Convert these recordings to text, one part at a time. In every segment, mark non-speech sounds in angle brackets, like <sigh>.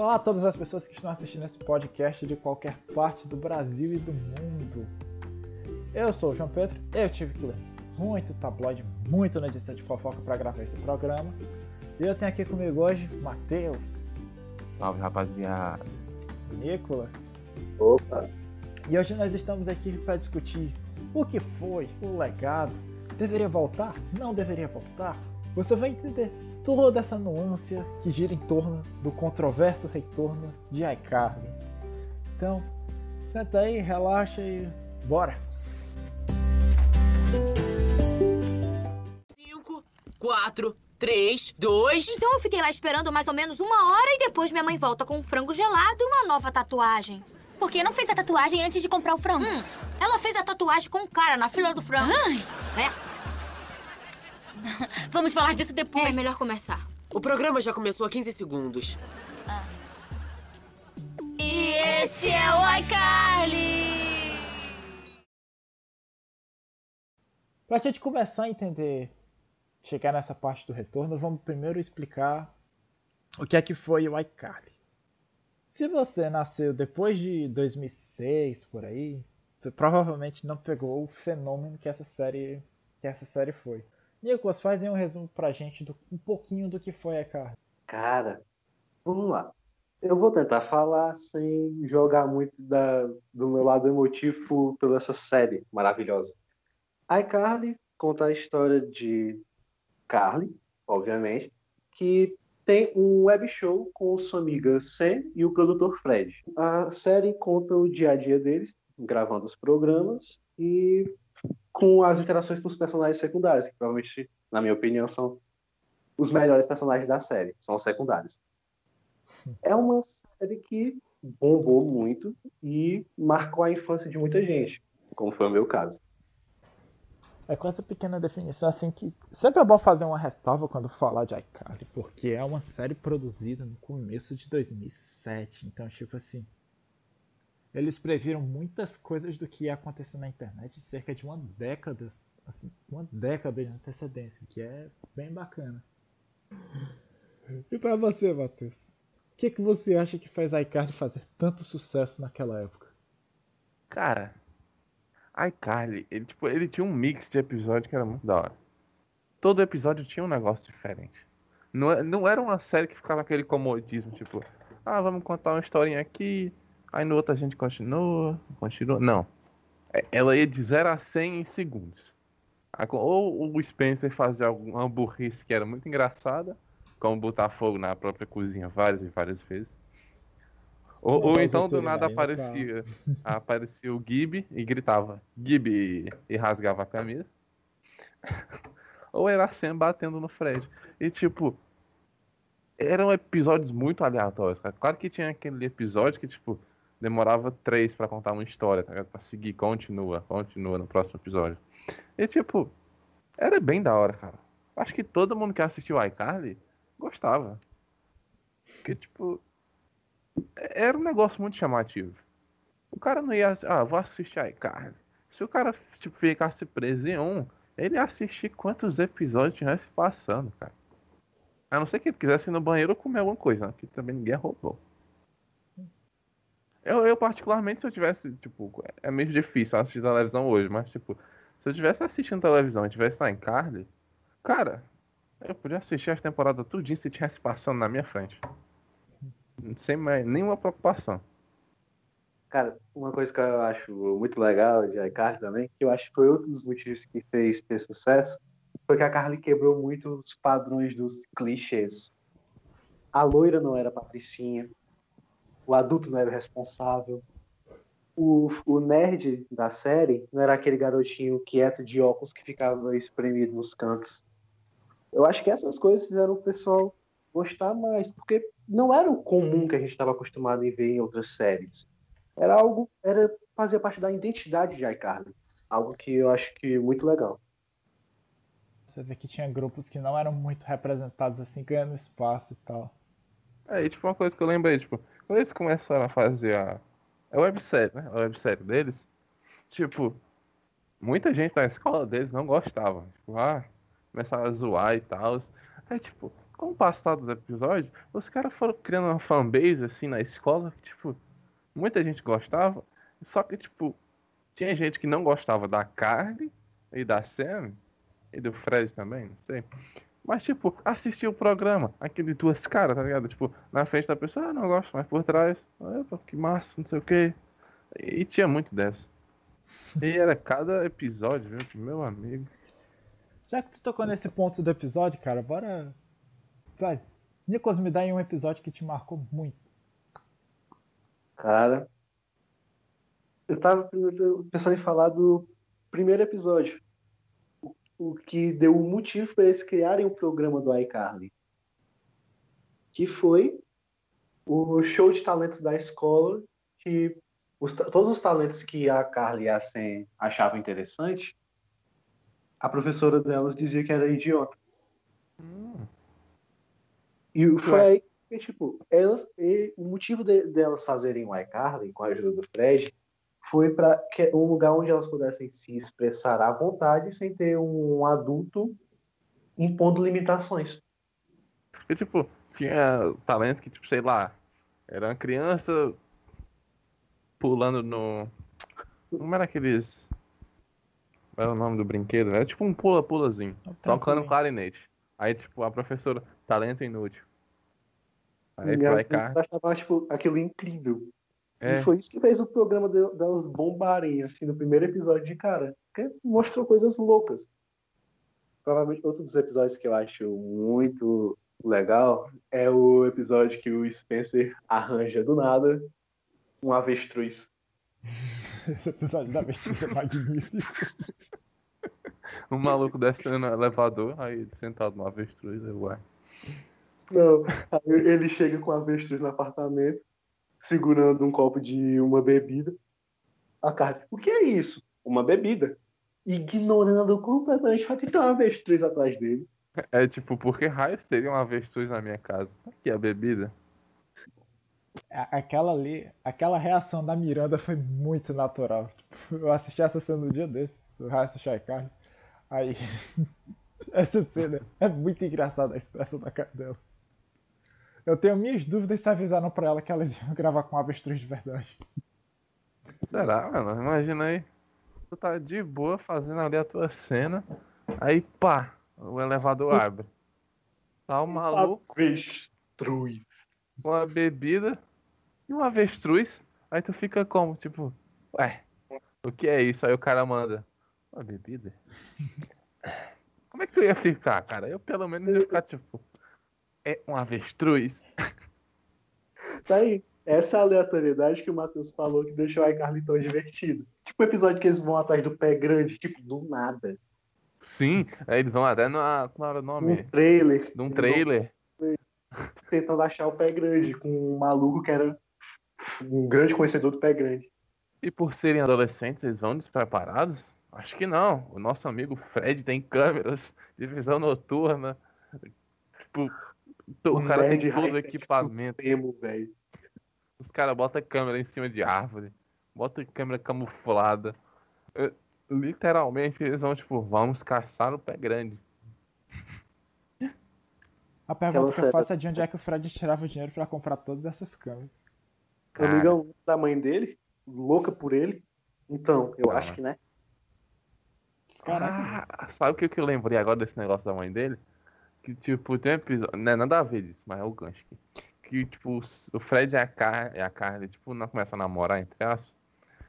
Olá a todas as pessoas que estão assistindo esse podcast de qualquer parte do Brasil e do mundo. Eu sou o João Pedro, eu tive que ler muito tabloide, muito notícia de fofoca para gravar esse programa. E eu tenho aqui comigo hoje Matheus. Salve rapaziada. Nicolas. Opa. E hoje nós estamos aqui para discutir o que foi o legado. Deveria voltar? Não deveria voltar? Você vai entender toda essa nuance que gira em torno do controverso retorno de iCarly. Então, senta aí, relaxa e bora! 5, 4, 3, 2. Então eu fiquei lá esperando mais ou menos uma hora e depois minha mãe volta com um frango gelado e uma nova tatuagem. Por que não fez a tatuagem antes de comprar o frango? Hum, ela fez a tatuagem com o cara na fila do frango. É, <laughs> Vamos falar disso depois. é melhor começar. O programa já começou há 15 segundos. E esse é o iCarly! Pra gente começar a entender, chegar nessa parte do retorno, vamos primeiro explicar o que é que foi o iCarly. Se você nasceu depois de 2006, por aí, você provavelmente não pegou o fenômeno que essa série, que essa série foi. Nicolas, faz aí um resumo pra gente do, um pouquinho do que foi iCarly. Cara, vamos lá. Eu vou tentar falar sem jogar muito da, do meu lado emotivo pela essa série maravilhosa. iCarly conta a história de Carly, obviamente, que tem um web show com sua amiga Sam e o produtor Fred. A série conta o dia a dia deles, gravando os programas e com as interações com os personagens secundários, que provavelmente, na minha opinião, são os melhores personagens da série, são os secundários. É uma série que bombou muito e marcou a infância de muita gente, como foi o meu caso. É com essa pequena definição assim que sempre é bom fazer uma ressalva quando falar de iCarly, porque é uma série produzida no começo de 2007, então tipo assim, eles previram muitas coisas do que ia acontecer na internet cerca de uma década, assim, uma década de antecedência, o que é bem bacana. E pra você, Matheus? O que, que você acha que faz iCarly fazer tanto sucesso naquela época? Cara, iCarly, ele, tipo, ele tinha um mix de episódio que era muito da hora. Todo episódio tinha um negócio diferente. Não, é- não era uma série que ficava aquele comodismo, tipo, ah, vamos contar uma historinha aqui, aí no outro a gente continua, continua. Não. É- Ela ia de 0 a 100 em segundos. Ou o Spencer fazia alguma burrice que era muito engraçada, como botar fogo na própria cozinha várias e várias vezes. Ou, ou então do nada no aparecia, <laughs> aparecia o Gib e gritava Gib e, e rasgava a camisa. <laughs> ou era a Sam batendo no Fred. E tipo, eram episódios muito aleatórios, cara. Claro que tinha aquele episódio que, tipo, demorava três pra contar uma história, tá ligado? Pra seguir, continua, continua no próximo episódio. E tipo, era bem da hora, cara. Acho que todo mundo que assistiu iCarly gostava. Porque, tipo, era um negócio muito chamativo. O cara não ia, ah, vou assistir iCarly. Se o cara, tipo, ficasse preso em um, ele ia assistir quantos episódios tivesse passando, cara. A não ser que ele quisesse ir no banheiro comer alguma coisa, né? Que também ninguém roubou. Eu, eu, particularmente, se eu tivesse, tipo, é meio difícil assistir televisão hoje, mas, tipo, se eu tivesse assistindo televisão e tivesse lá em Carly, cara, eu podia assistir as temporadas tudinho se tivesse passando na minha frente. Sem mais, nenhuma preocupação. Cara, uma coisa que eu acho muito legal de iCarly também, que eu acho que foi outro dos motivos que fez ter sucesso, foi que a Carly quebrou muito os padrões dos clichês. A loira não era patricinha, o adulto não era o responsável, o, o nerd da série não era aquele garotinho quieto de óculos que ficava espremido nos cantos. Eu acho que essas coisas fizeram o pessoal gostar mais, porque não era o comum que a gente estava acostumado em ver em outras séries. Era algo, era fazer parte da identidade de iCarly. Algo que eu acho que é muito legal. Você vê que tinha grupos que não eram muito representados assim, ganhando espaço e tal. É, e tipo, uma coisa que eu lembrei, tipo, quando eles começaram a fazer a, a websérie, né? A websérie deles, tipo, muita gente da escola deles não gostava. Tipo, ah, começaram a zoar e tal. Aí, tipo, com o passar dos episódios, os caras foram criando uma fanbase assim na escola, que, tipo, muita gente gostava, só que, tipo, tinha gente que não gostava da Carly e da Sam, e do Fred também, não sei. Mas, tipo, assistia o programa, aquele duas caras, tá ligado? Tipo, na frente da pessoa, ah, não gosto, mas por trás, opa, que massa, não sei o quê. E, tinha muito dessa. E era cada episódio, viu? Meu amigo. Já que tu tocou nesse ponto do episódio, cara, bora. Vai. Nicolas, me dá aí um episódio que te marcou muito. Cara, eu tava pensando em falar do primeiro episódio. O, que deu o motivo para eles criarem o programa do iCarly. Que foi o show de talentos da escola, que os, todos os talentos que a Carly e a Sam achavam interessante, a professora delas dizia que era idiota. Hum. E foi aí que, tipo, elas, e o motivo de, delas fazerem o iCarly com a ajuda do Fred foi para um lugar onde elas pudessem se expressar à vontade sem ter um adulto impondo limitações. E, tipo, tinha talentos que, tipo, sei lá, era uma criança pulando no. Como era aqueles. Qual era o nome do brinquedo? Era tipo um pula-pulazinho. Tocando clarinete. Aí, tipo, a professora, talento inútil. Aí, e as pessoas achavam, tipo, aquilo incrível. É. E foi isso que fez o programa delas bombarem, assim, no primeiro episódio de cara. Porque mostrou coisas loucas. Provavelmente outro dos episódios que eu acho muito legal é o episódio que o Spencer arranja do nada um avestruz. <laughs> Esse episódio da avestruz é magnífico. <laughs> um maluco descendo no elevador, aí sentado no avestruz, é uai. Não, aí ele chega com o avestruz no apartamento, segurando um copo de uma bebida. A cara, o que é isso? Uma bebida. Ignorando completamente o fato de ter uma avestruz atrás dele. É tipo, por que raios teria uma avestruz na minha casa? Aqui a bebida. Aquela ali, aquela reação da Miranda foi muito natural. Eu assisti essa cena no dia desse, o Raça Shaikar. Aí, <laughs> essa cena é muito engraçada a expressão da cara dela. Eu tenho minhas dúvidas se avisaram pra ela que elas <laughs> iam gravar com avestruz de verdade. Será, mano? Imagina aí. Tu tá de boa fazendo ali a tua cena. Aí, pá, o elevador abre. Tá o maluco. Avestruz. Com a bebida e um avestruz. Aí tu fica como? Tipo, ué, o que é isso? Aí o cara manda. Uma bebida? <laughs> Como é que tu ia ficar, cara? Eu pelo menos ia ficar tipo é um avestruz. <laughs> Tá aí. Essa é a aleatoriedade que o Matheus falou que deixou a iCarly tão divertido. Tipo o episódio que eles vão atrás do pé grande, tipo, do nada. Sim, aí eles vão até na. Como era o nome? Um trailer. Num trailer. Tentando achar o pé grande, com um maluco que era um grande conhecedor do pé grande. E por serem adolescentes, eles vão despreparados? Acho que não. O nosso amigo Fred tem câmeras de visão noturna. Tipo, o, o cara tem todo o equipamento. Supremo, Os caras botam câmera em cima de árvore, botam câmera camuflada. Eu, literalmente, eles vão, tipo, vamos caçar o pé grande. A pergunta que eu faço é de onde é que o Fred tirava o dinheiro para comprar todas essas câmeras. O amigão da mãe dele, louca por ele. Então, eu acho que, né? Caraca. Ah, sabe o que eu lembrei agora desse negócio da mãe dele? Que, tipo, tem um episódio. Não é nada a ver disso, mas é o gancho aqui. Que, tipo, o Fred e a, Car e a Carly, tipo, não começam a namorar, entre aspas.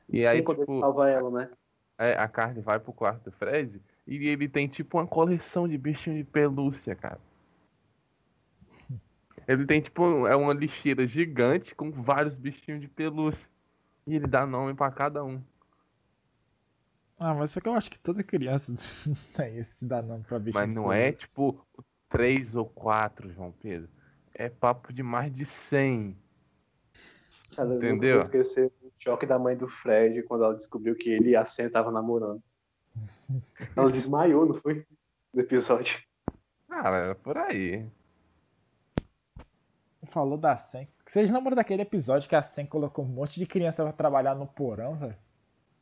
E Sim, aí, tipo. salva ela, né? É, a Carly vai pro quarto do Fred e ele tem, tipo, uma coleção de bichinhos de pelúcia, cara. Ele tem, tipo, é uma lixeira gigante com vários bichinhos de pelúcia. E ele dá nome para cada um. Ah, mas só que eu acho que toda criança <laughs> tem esse de dar nome pra bichinho. Mas não é, tipo, três ou quatro, João Pedro. É papo de mais de cem. Cara, Entendeu? Eu esqueci o choque da mãe do Fred quando ela descobriu que ele e a Sam estavam namorando. <laughs> ela desmaiou, não foi? No episódio. Cara, por aí. Falou da Sen. Vocês lembram daquele episódio que a Sen colocou um monte de criança pra trabalhar no porão, velho?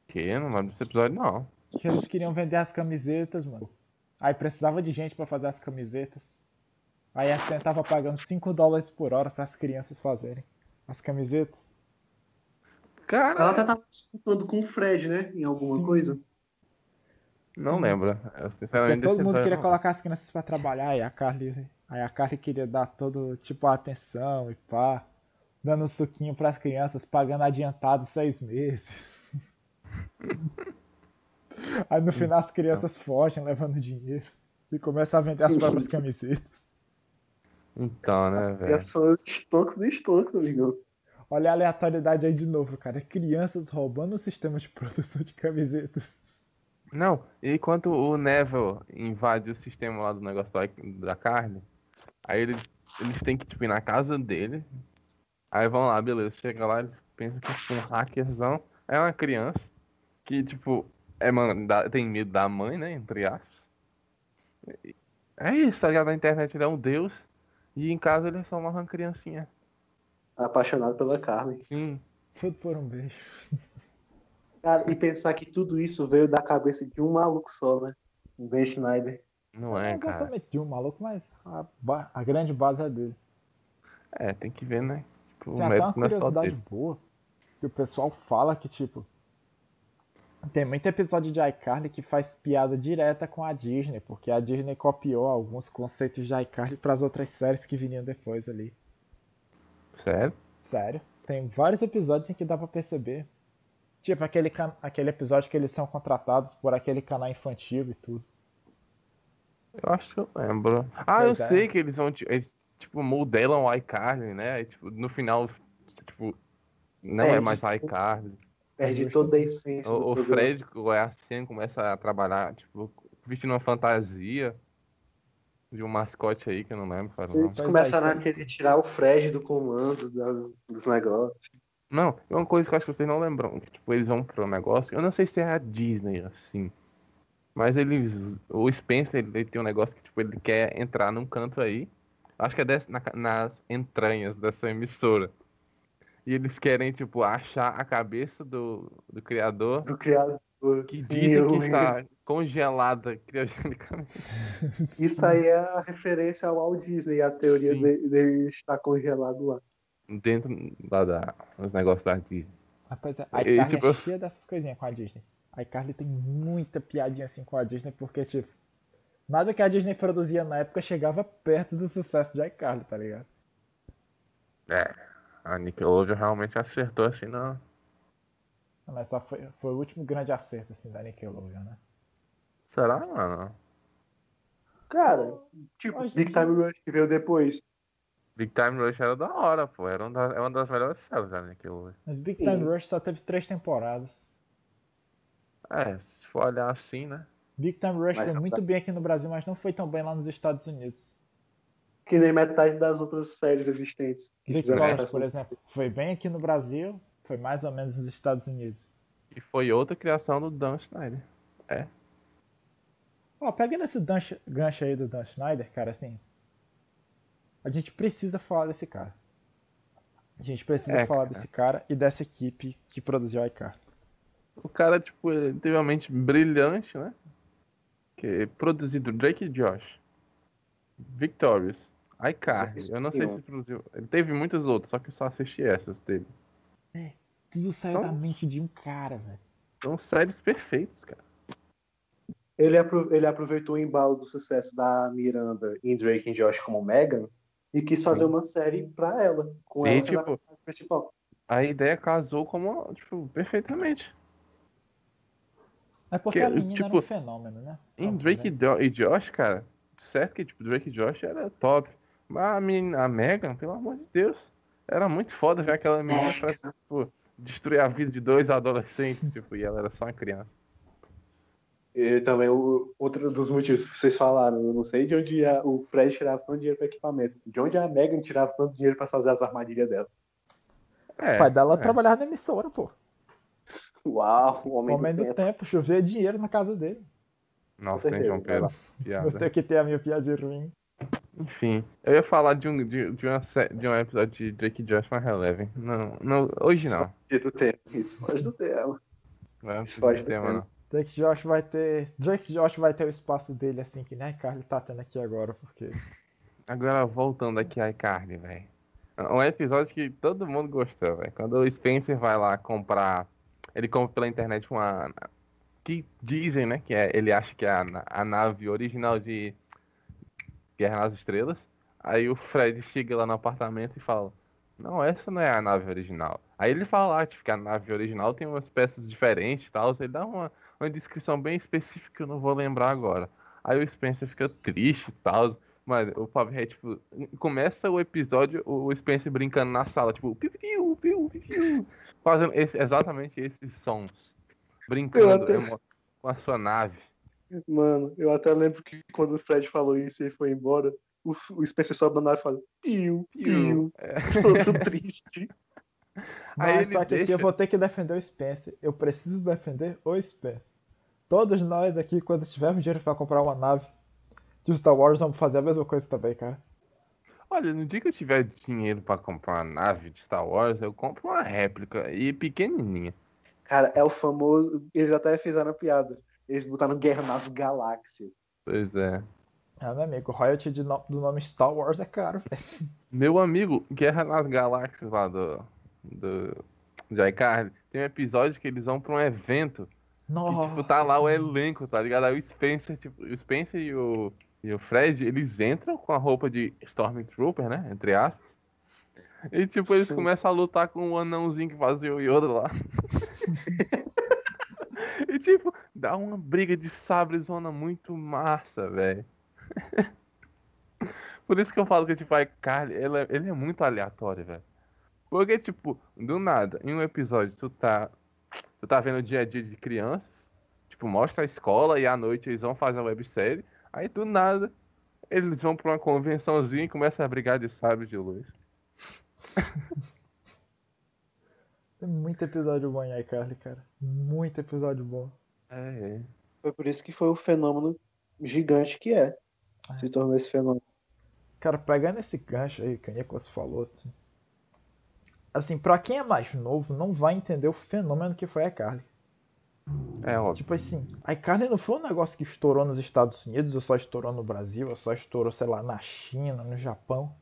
Que? Não lembro desse episódio, não. Que eles queriam vender as camisetas, mano. Aí precisava de gente pra fazer as camisetas. Aí a Sam tava pagando 5 dólares por hora para as crianças fazerem as camisetas. Cara, Ela até tava disputando com o Fred, né? Em alguma Sim. coisa. não Sim. lembro. Eu, Porque sinceramente, todo desse mundo queria não colocar as crianças pra trabalhar e a Carly, aí a Carly queria dar todo tipo a atenção e pá, dando suquinho pras crianças, pagando adiantado seis meses. <laughs> <laughs> Aí no final as crianças fogem levando dinheiro e começam a vender as Sim. próprias camisetas. Então, né, As velho? crianças são os estoncos do estoncos, amigão. Olha a aleatoriedade aí de novo, cara. Crianças roubando o sistema de <laughs> produção de camisetas. Não, e enquanto o Neville invade o sistema lá do negócio da, da carne, aí eles, eles têm que, tipo, ir na casa dele. Aí vão lá, beleza. Chega lá, eles pensam que é tipo, um hackerzão. É uma criança que, tipo, é, mano, dá- tem medo da mãe, né? Entre aspas. É isso, tá ligado? Na internet ele é um deus. E em casa ele é só uma criancinha. Apaixonado pela carne. Sim. Tudo por um beijo. Cara, e pensar que tudo isso veio da cabeça de um maluco só, né? O Ben Schneider. Não é, cara. exatamente de um maluco, mas a, ba- a grande base é dele. É, tem que ver, né? Tipo, o Tem até uma é só curiosidade dele. boa. Que o pessoal fala que, tipo. Tem muito episódio de iCarly que faz piada direta com a Disney, porque a Disney copiou alguns conceitos de iCarly para as outras séries que viriam depois ali. Sério? Sério. Tem vários episódios em que dá pra perceber. Tipo, aquele, aquele episódio que eles são contratados por aquele canal infantil e tudo. Eu acho que eu lembro. Ah, Pois eu é. sei que eles vão, eles, tipo, modelam o iCarly, né? Aí, tipo, no final, tipo, não é Perde. mais iCarly. Perde toda a essência do O, o. Fred, o Assim, começa a trabalhar, tipo, vestindo uma fantasia de um mascote aí, que eu não lembro. Eles é, começaram a querer tirar o Fred do comando das- dos negócios. Não, é uma coisa que eu acho que vocês não lembram. Que, tipo, eles vão pro negócio. Eu não sei se é a Disney, assim. Mas eles. O Spencer, ele, tem um negócio que, tipo, ele quer entrar num canto aí. Acho que é desse- na nas entranhas dessa emissora. E eles querem, tipo, achar a cabeça do, do criador. Do criador. Que Sim, dizem que está congelada criogenicamente. <laughs> Isso aí é a referência ao Walt Disney, a teoria Sim. de- dele estar congelado lá. Dentro lá da, dos negócios da Disney. Rapaz, a E, iCarly tipo, é cheia dessas coisinhas com a Disney. A iCarly tem muita piadinha assim com a Disney, porque, tipo, nada que a Disney produzia na época chegava perto do sucesso de iCarly, tá ligado? É. A Nickelodeon realmente acertou assim, não. Mas só foi, foi o último grande acerto, assim, da Nickelodeon, né? Será, mano? Cara, tipo, Hoje Big dia- Time Rush que veio depois. Big Time Rush era da hora, pô. Era uma das, é uma das melhores séries da Nickelodeon. Mas Big Sim. Time Rush só teve três temporadas. É, se for olhar assim, né? Big Time Rush Mas foi muito pra- bem aqui no Brasil, mas não foi tão bem lá nos Estados Unidos. Que nem metade das outras séries existentes. College, sucesso. por exemplo, foi bem aqui no Brasil, foi mais ou menos nos Estados Unidos. E foi outra criação do Dan Schneider. Ó, pegando esse gancho, gancho aí do Dan Schneider, cara, assim. A gente precisa falar desse cara. A gente precisa É, falar cara. desse cara e dessa equipe que produziu a iCar. O cara, tipo, ele teve uma mente brilhante, né? Que é produzido Drake e Josh. Victorious. iCarly. Eu não sei se produziu. Ele teve muitas outras, só que eu só assisti essas dele. Tudo saiu Só- da mente de um cara, velho. São séries perfeitas, cara. Ele, apro- ele aproveitou o embalo do sucesso da Miranda em Drake e Josh como Megan e quis fazer uma série pra ela, com E, ela tipo, principal. A ideia casou como, tipo, perfeitamente. É porque Que, a menina era tipo, um fenômeno, né? Em Drake e, e Josh, cara, certo que tipo, Drake e Josh era top. Mas a menina, a Megan, pelo amor de Deus, era muito foda ver aquela menina pra, tipo, destruir a vida de dois adolescentes, tipo, e ela era só uma criança. E também o, outro dos motivos que vocês falaram, eu não sei de onde a- o Fred tirava tanto dinheiro para equipamento, de onde a Megan tirava tanto dinheiro para fazer as armadilhas dela. É, O pai dela é. trabalhava na emissora, pô. Uau, o homem, Homem do do tempo. tempo, chovia dinheiro na casa dele. Nossa, hein. João Pedro. Eu Piada. tenho que ter a minha piadinha ruim. Enfim, eu ia falar de um, de, de, uma, de um episódio de Drake Josh, mas relevem. Não, não, hoje não. Foge do tempo. Isso foge do tema. Não é Isso pode esse tema, ter. não. Drake Josh vai ter. Drake Josh vai ter o espaço dele assim que né, Carly tá tendo aqui agora, porque. Agora voltando aqui a iCarly, velho. Um episódio que todo mundo gostou, velho. Quando o Spencer vai lá comprar. Ele compra pela internet uma. Que dizem, né? Que é, ele acha que é a, a nave original de Guerra nas Estrelas. Aí o Fred chega lá no apartamento e fala: Não, essa não é a nave original. Aí ele fala ah, tipo, que a nave original tem umas peças diferentes e tal. Ele dá uma, uma descrição bem específica que eu não vou lembrar agora. Aí o Spencer fica triste e tal. Mano, o Pavê é tipo. Começa o episódio, o Spencer brincando na sala, tipo, piu, piu, piu, piu, fazendo esse- exatamente esses sons. Brincando emo- com a sua nave. Mano, eu até lembro que quando o Fred falou isso e ele foi embora, o, o Spencer sobe na nave e fala piu, piu, É. <laughs> todo triste. Aí Mas só que aqui deixa- eu vou ter que defender o Spencer. Eu preciso defender o Spencer. Todos nós aqui, quando tivermos dinheiro pra comprar uma nave de Star Wars, vamos fazer a mesma coisa também, cara. Olha, no dia que eu tiver dinheiro pra comprar uma nave de Star Wars, eu compro uma réplica e pequenininha. Cara, é o famoso. Eles até fizeram a piada. Eles botaram guerra nas galáxias. Pois é. Ah, meu amigo, o royalty de no- do nome Star Wars é caro, <laughs> velho. Meu amigo, Guerra nas Galáxias lá do. do. de iCarly, tem um episódio que eles vão pra um evento e, Nossa. tipo, tá lá o elenco, tá ligado? Aí o Spencer, tipo, o Spencer e o, e o Fred, eles entram com a roupa de Stormtrooper, né? Entre aspas. E, tipo, eles começam a lutar com o anãozinho que fazia o Yoda lá. <laughs> e, tipo, dá uma briga de sabrezona muito massa, velho. <laughs> Por isso que eu falo que, tipo, a Carly, ele é, ele é muito aleatório, velho. Porque, tipo, do nada, em um episódio, tu tá. Tu tá vendo o dia a dia de crianças, tipo, mostra a escola e à noite eles vão fazer a websérie. Aí do nada, eles vão pra uma convençãozinha e começam a brigar de sabre de luz. <laughs> Tem muito episódio bom em iCarly, cara. Muito episódio bom. É, é. Foi por isso que foi o fenômeno gigante que é. Se tornou esse fenômeno. Cara, pegando esse gancho aí que a Nicolas falou, assim, assim, pra quem é mais novo, não vai entender o fenômeno que foi a iCarly. É óbvio. Tipo assim, a iCarly não foi um negócio que estourou nos Estados Unidos, ou só estourou no Brasil, ou só estourou, sei lá, na China, no Japão.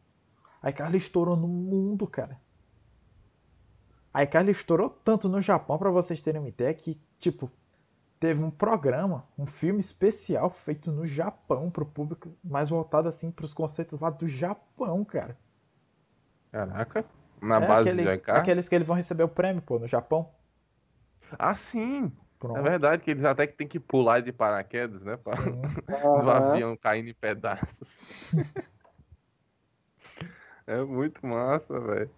A iCarly estourou no mundo, cara. A iCarly estourou tanto no Japão, pra vocês terem uma ideia, que, tipo, teve um programa, um filme especial feito no Japão, pro público, mais voltado, assim, pros conceitos lá do Japão, cara. Caraca. Na É, base aquele- de iCarly. Aqueles que eles vão receber o prêmio, pô, no Japão. Ah, sim! Pronto. É verdade que eles até que tem que pular de paraquedas, né? Pra Sim. <laughs> o Aham. avião caindo em pedaços. <laughs> é muito massa, velho.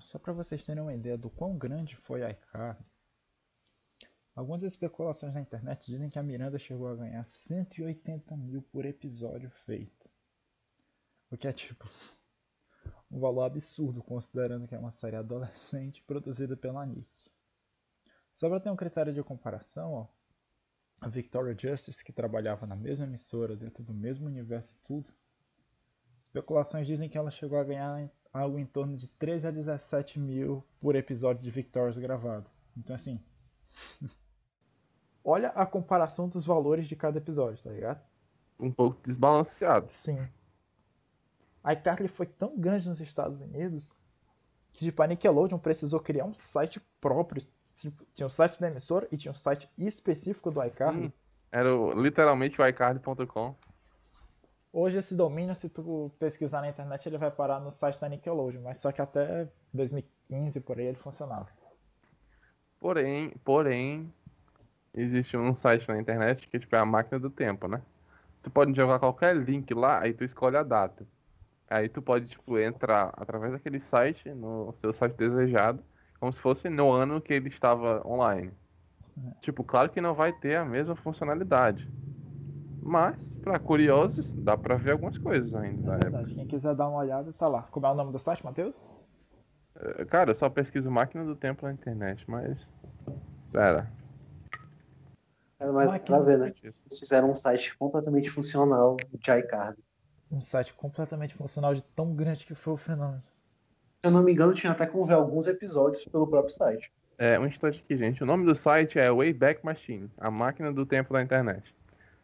Só para vocês terem uma ideia do quão grande foi a iCarly, algumas especulações na internet dizem que a Miranda chegou a ganhar 180 mil por episódio feito. O que é tipo um valor absurdo considerando que é uma série adolescente produzida pela Nick. Só para ter um critério de comparação, ó, a Victoria Justice, que trabalhava na mesma emissora, dentro do mesmo universo e tudo, especulações dizem que ela chegou a ganhar algo em torno de 13 a 17 mil por episódio de Victorious gravado. Então, assim. <laughs> olha a comparação dos valores de cada episódio, tá ligado? Um pouco desbalanceado. Sim. A iCarly foi tão grande nos Estados Unidos que tipo, a Nickelodeon precisou criar um site próprio. Tipo, tinha um site da emissora e tinha um site específico do iCarly. Era o- literalmente o iCarly.com. Hoje esse domínio, se tu pesquisar na internet, ele vai parar no site da Nickelodeon, mas só que até 2015 por aí ele funcionava. Porém, porém, existe um site na internet que tipo, é a máquina do tempo, né? Tu pode jogar qualquer link lá, aí tu escolhe a data. Aí tu pode, tipo, entrar através daquele site, no seu site desejado, como se fosse no ano que ele estava online. Tipo, claro que não vai ter a mesma funcionalidade. Mas, pra curiosos, dá pra ver algumas coisas ainda É verdade, quem quiser dar uma olhada, tá lá. Como é o nome do site, Matheus? Eh, Cara, eu só pesquiso máquina do tempo na internet, mas. Pera. É, mas Máquina pra ver, né? Eles fizeram um site completamente funcional de iCarly. Um site completamente funcional de tão grande que foi o fenômeno. Se eu não me engano, tinha até como ver alguns episódios pelo próprio site. É, um instante aqui, gente. O nome do site é Wayback Machine, a máquina do tempo da internet.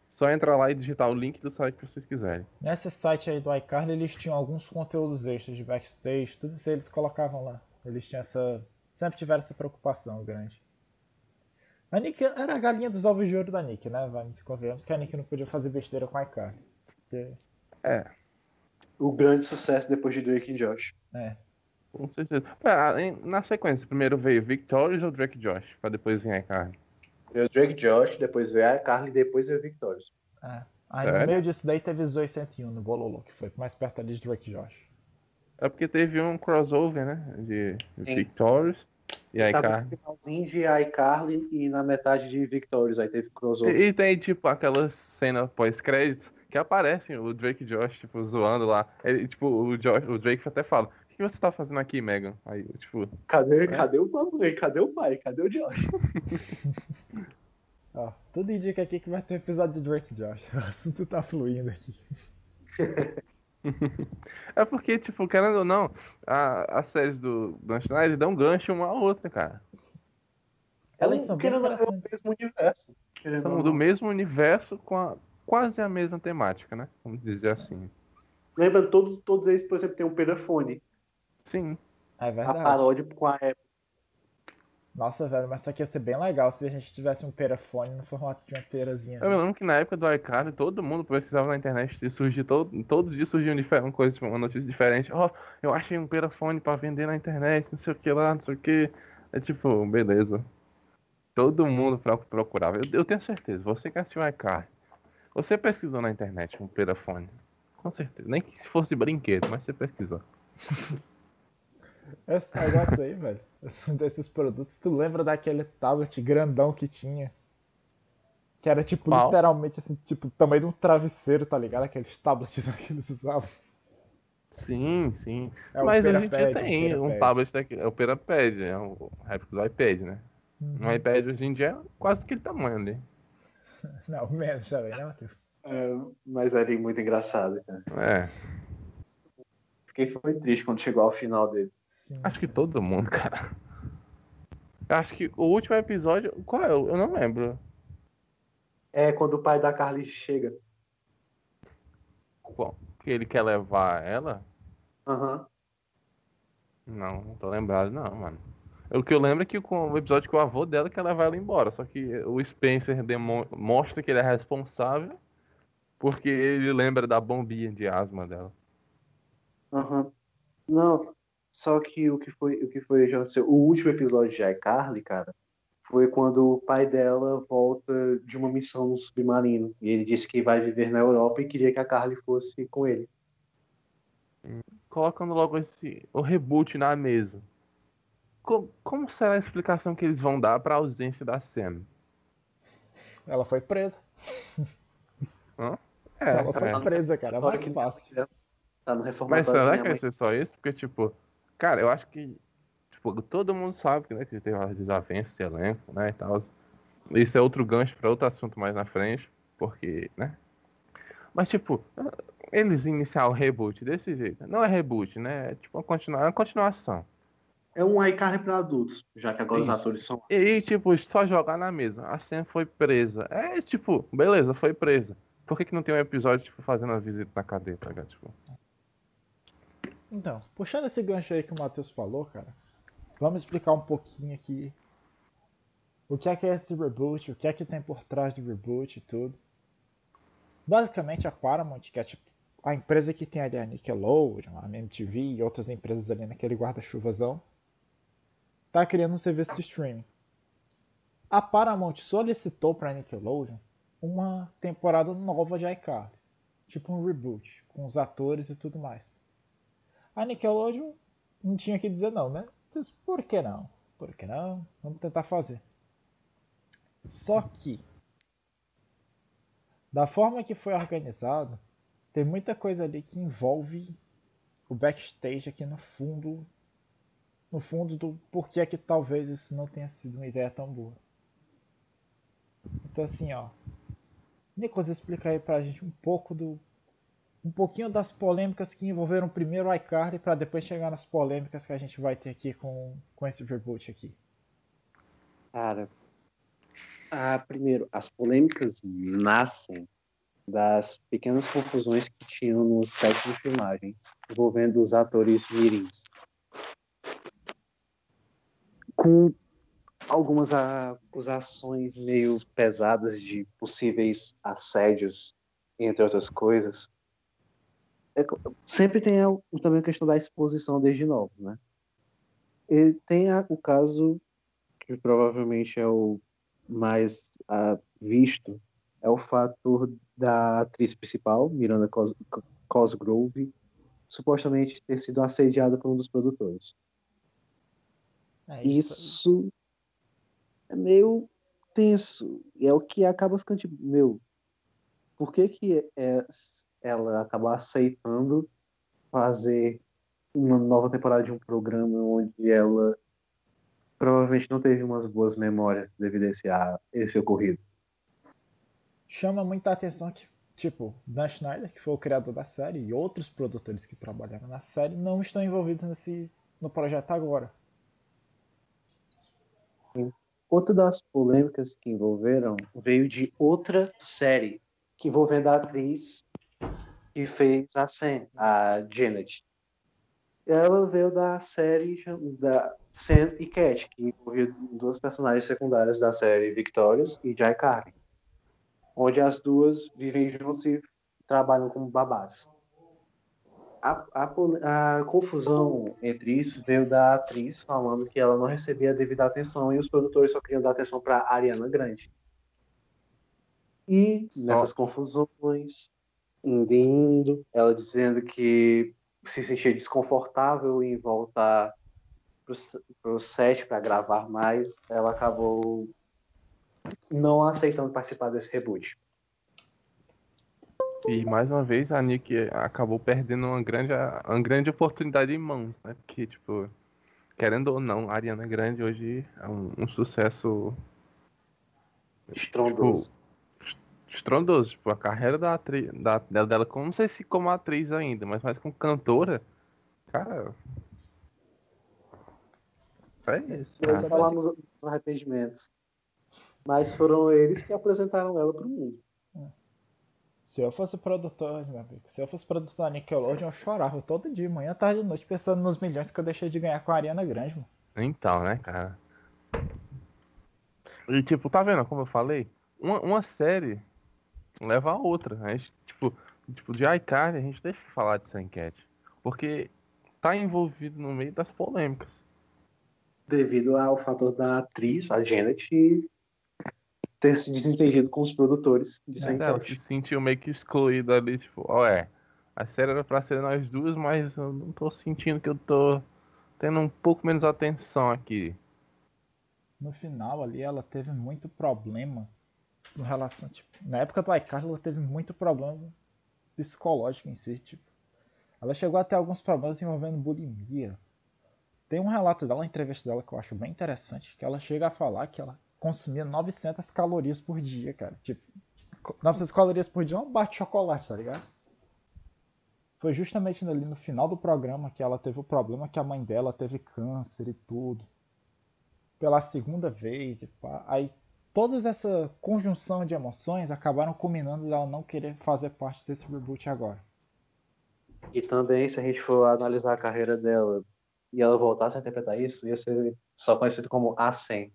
Só entrar lá e digitar o link do site que vocês quiserem. Nesse site aí do iCarly, eles tinham alguns conteúdos extras de backstage, tudo isso eles colocavam lá. Eles tinham essa. Sempre tiveram essa preocupação grande. A Nick era a galinha dos ovos de ouro da Nick, né? Vamos convenhamos que a Nick não podia fazer besteira com a iCarly. Porque, É, O grande sucesso depois de Drake e Josh. é. com certeza. Na sequência, primeiro veio Victorious ou Drake Josh? Pra depois vir a Carly. Veio Drake e Josh, depois veio a Carly, depois veio Victorious. é. Aí no Sério? meio disso daí teve Zoe 101 no Bololo, que foi mais perto ali de Drake Josh. É porque teve um crossover, né? De Sim. Victorious e a Tava Carly. no finalzinho de iCarly e na metade de Victorious. Aí teve crossover. E, e tem, tipo, aquela cena pós-créditos que aparecem o Drake e Josh, tipo, zoando lá. Ele, tipo, o, Josh, o Drake até fala, o que você tá fazendo aqui, Megan? Aí, tipo, Cadê, cadê o mamãe? Cadê o pai? Cadê o Josh? <laughs> Ó, tudo indica aqui que vai ter episódio de Drake Josh. <laughs> O assunto tá fluindo aqui. <laughs> <laughs> É porque, tipo, querendo ou não, a, as séries do Dan Schneider dão gancho uma à outra, cara. Elas um- são bem querendo não, é mesmo universo. São do mesmo universo com a, quase a mesma temática, né? Vamos dizer assim. Lembra, todos, todos eles, por exemplo, tem um perafone. Sim. É A verdade. paródia com a Apple. Nossa, velho, mas isso aqui ia ser bem legal se a gente tivesse um perafone no formato de uma perazinha. Eu me lembro que na época do iCarly, todo mundo pesquisava na internet e surgia todo, todo dia surgia um uma coisa, tipo, uma notícia diferente. Ó, eu achei um perafone pra vender na internet, não sei o que lá, não sei o que. É tipo, beleza. Todo mundo pro- procurava. Eu, eu tenho certeza, você que assistiu o iCarly, você pesquisou na internet um perafone. Com certeza. Nem que se fosse brinquedo, mas você pesquisou. <laughs> Esse negócio aí, velho, desses produtos, tu lembra daquele tablet grandão que tinha? Que era tipo, Qual? literalmente assim, tipo, tamanho de um travesseiro, tá ligado? Aqueles tablets <laughs> que eles usavam. Sim, sim. É mas a gente já o tem um tablet daqui, é o Perapad, é o réplica do iPad, né? Uhum. Um iPad hoje em dia é quase aquele tamanho ali. <laughs> Não, menos também, né, Matheus? É, mas era muito engraçado, cara. É. Fiquei foi triste quando chegou ao final dele. Sim. Acho que todo mundo, <laughs> cara. Acho que o último episódio. Qual é? Eu não lembro. É quando o pai da Carly chega. Qual? Que ele quer levar ela? Aham. Não, não tô lembrado, não, mano. O que eu lembro é que com o episódio que o avô dela quer levar ela embora. Só que o Spencer mostra que ele é responsável porque ele lembra da bombinha de asma dela. Aham. Não, só que o que foi, o que foi, já aconteceu, o último episódio de iCarly, cara, foi quando o pai dela volta de uma missão no submarino. E ele disse que vai viver na Europa e queria que a Carly fosse com ele. Colocando logo esse o reboot na mesa. Co- como será a explicação que eles vão dar pra ausência da Sam? Ela foi presa. É, Ela foi é. presa, cara. É mais fácil. Tá no Mas será que vai ser só isso? Porque, tipo, cara, eu acho que tipo, todo mundo sabe que, né, que teve as desavenças de elenco, né, e tal. Isso é outro gancho pra outro assunto mais na frente, porque, né? Mas, tipo, eles iniciar o reboot desse jeito, não é reboot, né? É tipo uma, continua, uma continuação. É um iCarly pra adultos, já que agora Isso. os atores são. E, tipo, só jogar na mesa. A Sam foi presa. É, tipo, beleza, foi presa. Por que, que não tem um episódio, tipo, fazendo a visita na cadeia, tá ligado? Tipo, Então, puxando esse gancho aí que o Matheus falou, cara, vamos explicar um pouquinho aqui o que é que é esse reboot, o que é que tem por trás do reboot e tudo. Basicamente a Paramount, que é tipo a empresa que tem ali a Nickelodeon, a MTV e outras empresas ali naquele guarda-chuvazão, tá criando um serviço de streaming. A Paramount solicitou para a Nickelodeon uma temporada nova de iCarly, tipo um reboot, com os atores e tudo mais. A Nickelodeon não tinha que dizer não, né? Por que não? Por que não? Vamos tentar fazer. Só que, da forma que foi organizado, tem muita coisa ali que envolve o backstage aqui no fundo, no fundo do porquê que talvez isso não tenha sido uma ideia tão boa. Então assim, ó, Nicolas explica aí pra gente um pouco do um pouquinho das polêmicas que envolveram primeiro o iCarly para depois chegar nas polêmicas que a gente vai ter aqui com, com esse reboot aqui. Cara, ah, primeiro, as polêmicas nascem das pequenas confusões que tinham no set de filmagens envolvendo os atores mirins. Com algumas acusações meio pesadas de possíveis assédios, entre outras coisas. É sempre tem a- também a questão da exposição desde novos, né? E tem a- o caso que provavelmente é o mais ah, visto, é o fator da atriz principal, Miranda Cos Cosgrove, supostamente ter sido assediada por um dos produtores. É isso. Isso é meio tenso. E é o que acaba ficando tipo, meu, por que que é, ela acabou aceitando fazer uma nova temporada de um programa onde ela provavelmente não teve umas boas memórias devido a esse, a esse ocorrido? Chama muita atenção que, tipo, Dan Schneider, que foi o criador da série, e outros produtores que trabalharam na série não estão envolvidos nesse, no projeto agora. Outra das polêmicas que envolveram veio de outra série, que envolvendo a atriz que fez a Sam, a Janet. Ela veio da série da Sam e Cat, que envolvia duas personagens secundárias da série Victorious e Jai Carly, onde as duas vivem juntos e trabalham como babás. A, a a confusão entre isso veio da atriz falando que ela não recebia a devida atenção e os produtores só queriam dar atenção para Ariana Grande. E nessas confusões, indo ela dizendo que se sentia desconfortável em voltar para o set para gravar mais, ela acabou não aceitando participar desse reboot. E mais uma vez a Nick acabou perdendo uma grande, uma grande oportunidade em mãos, né? Porque, tipo, querendo ou não, a Ariana Grande hoje é um, um sucesso Estrondoso. Estrondoso. Tipo, a carreira da atriz, da, dela, dela, como- não sei se como atriz ainda, mas mais como cantora, cara. É isso. Nós falamos dos arrependimentos. Mas foram eles que apresentaram ela para o mundo. Se eu fosse produtor, meu amigo, se eu fosse produtor da Nickelodeon, eu chorava todo dia, manhã, tarde e noite, pensando nos milhões que eu deixei de ganhar com a Ariana Grande, mano. Então, né, cara? E tipo, tá vendo como eu falei? Uma, uma série leva a outra. A gente, tipo, tipo, de iCarly, a gente deixa de falar de enquete. Porque tá envolvido no meio das polêmicas. Devido ao fator da atriz, a Janet, ter se desentendido com os produtores de Mas ela se sentiu meio que excluída ali, tipo, ó, é. A série era pra ser nós duas, mas eu não tô sentindo que eu tô tendo um pouco menos atenção aqui. No final ali, ela teve muito problema no relação, tipo, na época do iCarly, ela teve muito problema psicológico em si, tipo. Ela chegou a ter alguns problemas envolvendo bulimia. Tem um relato dela, uma entrevista dela que eu acho bem interessante, que ela chega a falar que ela consumia 900 calorias por dia, cara. Tipo, 900 calorias por dia é um bate de chocolate, tá ligado? Foi justamente ali no final do programa que ela teve o problema que a mãe dela teve câncer e tudo. Pela segunda vez e pá. Aí toda essa conjunção de emoções acabaram culminando dela não querer fazer parte desse reboot agora. E também, se a gente for analisar a carreira dela e ela voltasse a interpretar isso, ia ser só conhecido como a 100.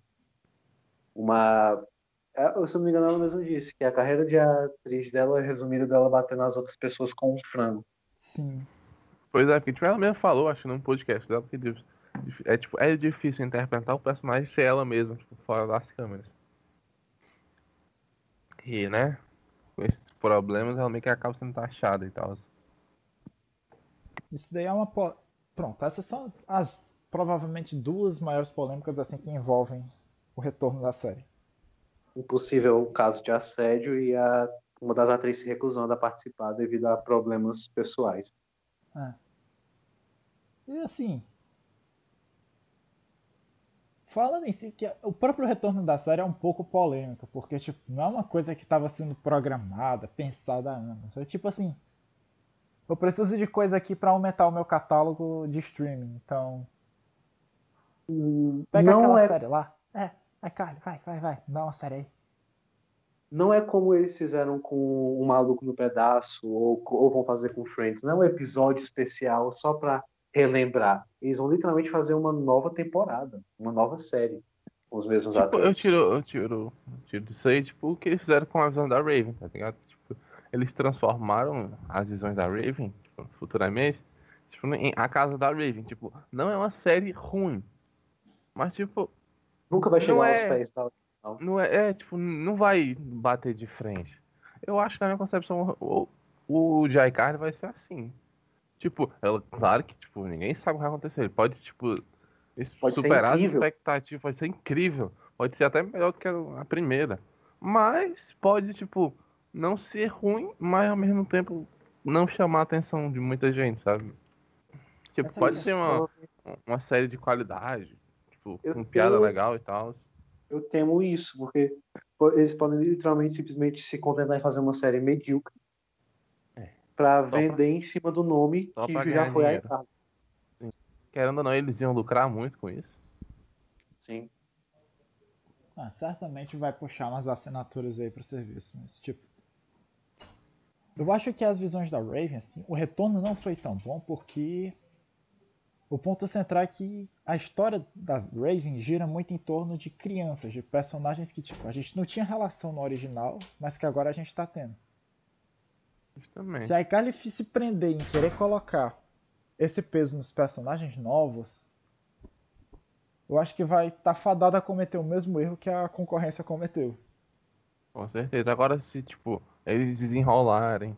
Uma. é, Se eu não me engano, ela mesmo disse que a carreira de atriz dela é resumida dela batendo as outras pessoas com um frango. Sim. Pois é, porque tipo, ela mesmo falou, acho, num podcast dela, que dif- é, tipo, é difícil interpretar o personagem ser ela mesma, tipo, fora das câmeras. E, né, com esses problemas, ela meio que acaba sendo taxada e tal. Isso daí é uma. po- Pronto, essas são as provavelmente duas maiores polêmicas assim que envolvem o retorno da série. Um possível caso de assédio e a, uma das atrizes se recusando a participar devido a problemas pessoais. E assim. Falando em si, que o próprio retorno da série é um pouco polêmico, porque tipo, não é uma coisa que estava sendo programada, pensada há anos. É tipo assim. Eu preciso de coisa aqui para aumentar o meu catálogo de streaming, então. Pega não aquela é série lá. É, vai, cara, vai, vai, vai. Dá uma série aí. não é como eles fizeram com o Maluco no Pedaço ou, ou vão fazer com Friends. Não é um episódio especial só pra relembrar. Eles vão literalmente fazer uma nova temporada, uma nova série com os mesmos Tipo, atores. eu tiro, eu tiro, eu tiro disso aí, tipo, o que eles fizeram com a visão da Raven, tá ligado? Tipo, eles transformaram as visões da Raven, tipo, futuramente, tipo, em A Casa da Raven. Tipo, não é uma série ruim. Mas, tipo, Nunca vai chegar não aos é- pés da não é, é, tipo, não vai bater de frente. Eu acho que na minha concepção o, o Jai Carne vai ser assim. Tipo, ela, claro que tipo, ninguém sabe o que vai acontecer. Ele pode, tipo, Pode superar as expectativas, pode ser incrível. Pode ser até melhor do que a, primeira. Mas pode, tipo, não ser ruim, mas ao mesmo tempo não chamar a atenção de muita gente, sabe? Tipo, Essa pode ser uma, uma série de qualidade, tipo, Eu- com piada eu- legal e tal. Eu temo isso, porque eles podem literalmente simplesmente se contentar em fazer uma série medíocre pra pra- vender em cima do nome só que pra já foi a dinheiro. iCarly. Querendo ou não, eles iam lucrar muito com isso. Sim. Ah, certamente vai puxar umas assinaturas aí pro serviço, mas tipo. Eu acho que as visões da Raven, assim, o retorno não foi tão bom porque o ponto central é que a história da Raven gira muito em torno de crianças, de personagens que tipo, a gente não tinha relação no original, mas que agora a gente tá tendo. Justamente. Se a iCarly se prender em querer colocar esse peso nos personagens novos, eu acho que vai estar tá fadada a cometer o mesmo erro que a concorrência cometeu. Com certeza. Agora, se, tipo, eles desenrolarem,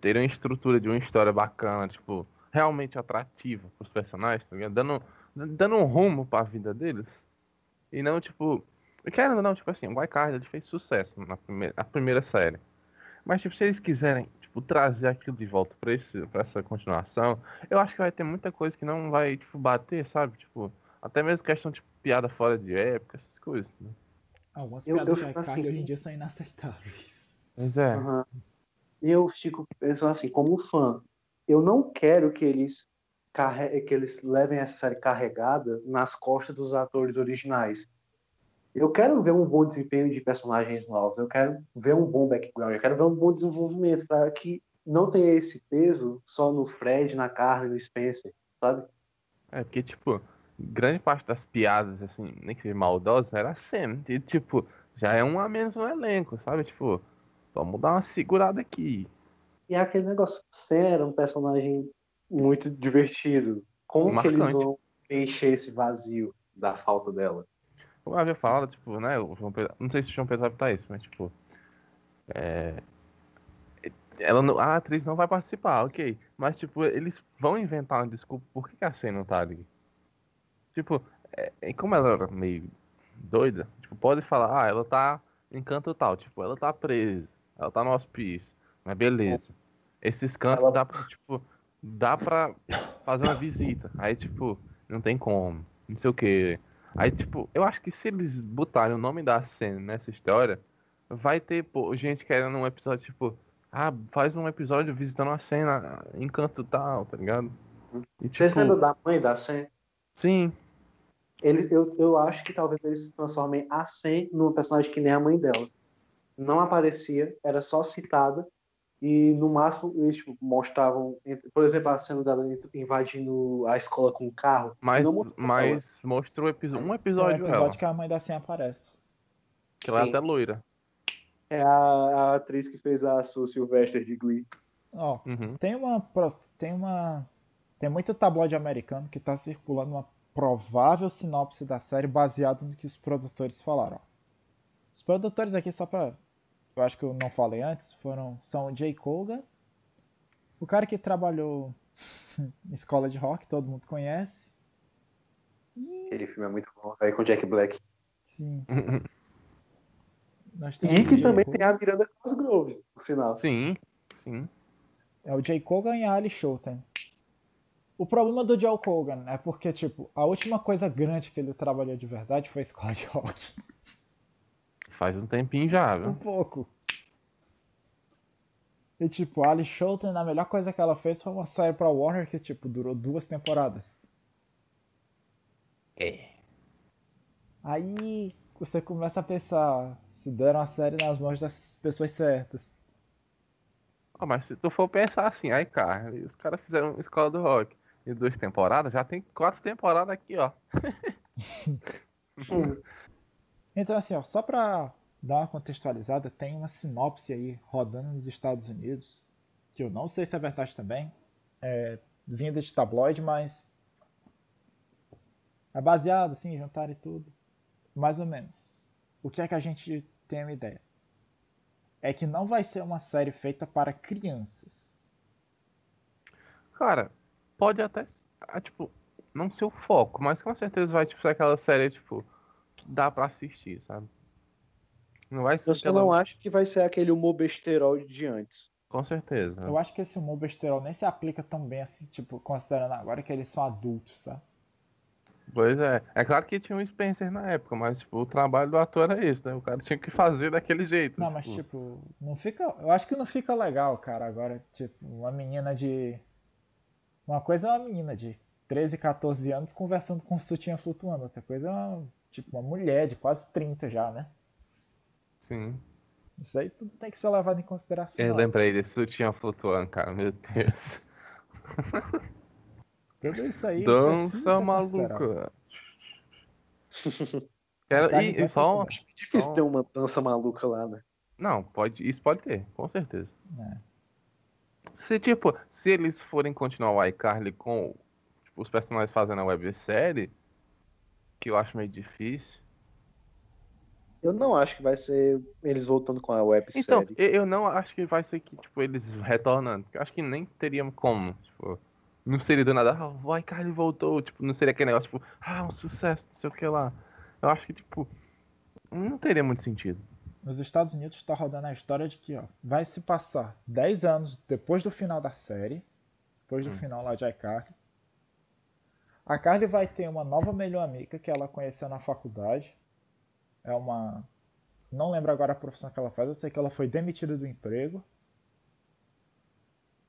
terem uma estrutura de uma história bacana, tipo, realmente atrativa pros personagens, tá ligado? Dando, dando um rumo pra vida deles. E não, tipo. Querendo não, tipo assim, o Wycard ele fez sucesso na primeira, na primeira série. Mas, tipo, se eles quiserem, tipo, trazer aquilo de volta pra, esse, pra essa continuação, eu acho que vai ter muita coisa que não vai, tipo, bater, sabe? Tipo, até mesmo questão de piada fora de época, essas coisas. Né? Algumas Eu- piadas eu iCarly assim- hoje em dia são inaceitáveis. Mas é. Aham. Eu fico pensando assim, como fã, eu não quero que eles carre... que eles levem essa série carregada nas costas dos atores originais. Eu quero ver um bom desempenho de personagens novos, eu quero ver um bom background, eu quero ver um bom desenvolvimento para que não tenha esse peso só no Fred, na Carly, no Spencer, sabe? É, porque, tipo, grande parte das piadas, assim, nem que seja maldosas, era a Sam. E, tipo, já é um a menos no elenco, sabe? Tipo, vamos dar uma segurada aqui. E é aquele negócio, Sam era um personagem muito divertido. Como que eles Marcante. vão encher esse vazio da falta dela? Como eu havia falado, tipo, né? O João Pedro, não sei se o João Pedro vai estar isso, mas, tipo. É... Ela não- a atriz não vai participar, ok. Mas, tipo, eles vão inventar uma desculpa por que a Sam não tá ali. Tipo, é, como ela era meio doida, tipo, pode falar, ah, ela tá em canto tal, tipo, ela tá presa, ela tá no hospício, mas beleza. Esses cantos Ela- dá pra, tipo, dá pra fazer uma visita. Aí, tipo, não tem como, não sei o que. Aí, tipo, eu acho que se eles botarem o nome da cena nessa história, vai ter, pô, gente querendo um episódio, tipo, ah, faz um episódio visitando a cena em canto tal, tá ligado? E, Vocês tipo, lembram da mãe da Sam? sim, Ele, eu, eu acho que talvez eles transformem a Sam numa personagem que nem a mãe dela. Não aparecia, era só citada. E no máximo eles tipo, mostravam, por exemplo, a cena dela invadindo a escola com o carro. mas, Não mostrou mas mostrou episo- um um episódio, ela, episódio que a mãe da Sam aparece. que ela é até loira. É a, a atriz que fez a Sue Sylvester de Glee. Ó, Uhum. tem uma. Tem uma. Tem muito tabloide americano que tá circulando uma provável sinopse da série baseado no que os produtores falaram. ó. Os produtores aqui, só pra. Eu acho que eu não falei antes, foram. São o Jay Colgan, o cara que trabalhou <laughs> em escola de rock, todo mundo conhece. E. Aquele filme é muito bom, aí com Jack Black. Sim. <laughs> Nós temos E o que também Colgan. tem a Miranda Cosgrove, por sinal. sim, sim. É o Jay Colgan e a Ali Showtime. O problema do Joe Colgan é porque, tipo, a última coisa grande que ele trabalhou de verdade foi a escola de rock. <laughs> Faz um tempinho já, Um viu? pouco. E, tipo, a Ali Showtime, a melhor coisa que ela fez foi uma série pra Warner que, tipo, durou duas temporadas. É. Aí você começa a pensar, Se deram a série nas mãos das pessoas certas. Ah, mas se tu for pensar assim, aí, cara, os caras fizeram Escola do Rock em duas temporadas, já tem quatro temporadas aqui, ó. <laughs> <laughs> Então, assim, ó, só pra dar uma contextualizada, tem uma sinopse aí rodando nos Estados Unidos, que eu não sei se é verdade também, é vinda de tabloide, mas é baseado, assim, jantar e tudo. Mais ou menos. O que é que a gente tem uma ideia? É que não vai ser uma série feita para crianças. Cara, pode até, ah, tipo, não ser o foco, mas com certeza vai, tipo, ser aquela série, tipo, dá pra assistir, sabe? Não vai ser Eu só não acho que vai ser aquele humor besterol de antes. Com certeza. Eu acho que esse humor besterol nem se aplica tão bem assim, tipo, considerando agora que eles são adultos, sabe? Pois é. É claro que tinha um Spencer na época, mas, tipo, o trabalho do ator era esse, né? O cara tinha que fazer daquele jeito. Não, mas tipo, tipo, não fica. Eu acho que não fica legal, cara. Agora, tipo, uma menina de. Uma coisa é uma menina de 13, 14 anos conversando com um sutiã flutuando. Outra coisa é uma, tipo, uma mulher de quase 30 já, né? Sim. Isso aí tudo tem que ser levado em consideração. Eu lembrei desse sutiã flutuando, cara, meu Deus. Tudo isso aí. precisa Dança considerado. maluca. <laughs> Quero, Cara, e, e só, assim, Difícil Só- ter uma dança maluca lá, né? Não, pode, isso pode ter, com certeza. É. Se, tipo, se eles forem continuar o iCarly com tipo, os personagens fazendo a websérie, que eu acho meio difícil. Eu não acho que vai ser eles voltando com a websérie. Então, eu, não acho que vai ser que, tipo, eles retornando. Eu acho que nem teria como, tipo, não seria do nada, ah, o iCarly voltou, tipo, não seria aquele negócio, tipo, ah, um sucesso, não sei o que lá. Eu acho que, tipo, não teria muito sentido. Nos Estados Unidos está rodando a história de que ó, vai se passar 10 anos depois do final da série, depois do Hum. final lá de iCarly. A Carly vai ter uma nova melhor amiga que ela conheceu na faculdade. É uma. Não lembro agora a profissão que ela faz, eu sei que ela foi demitida do emprego.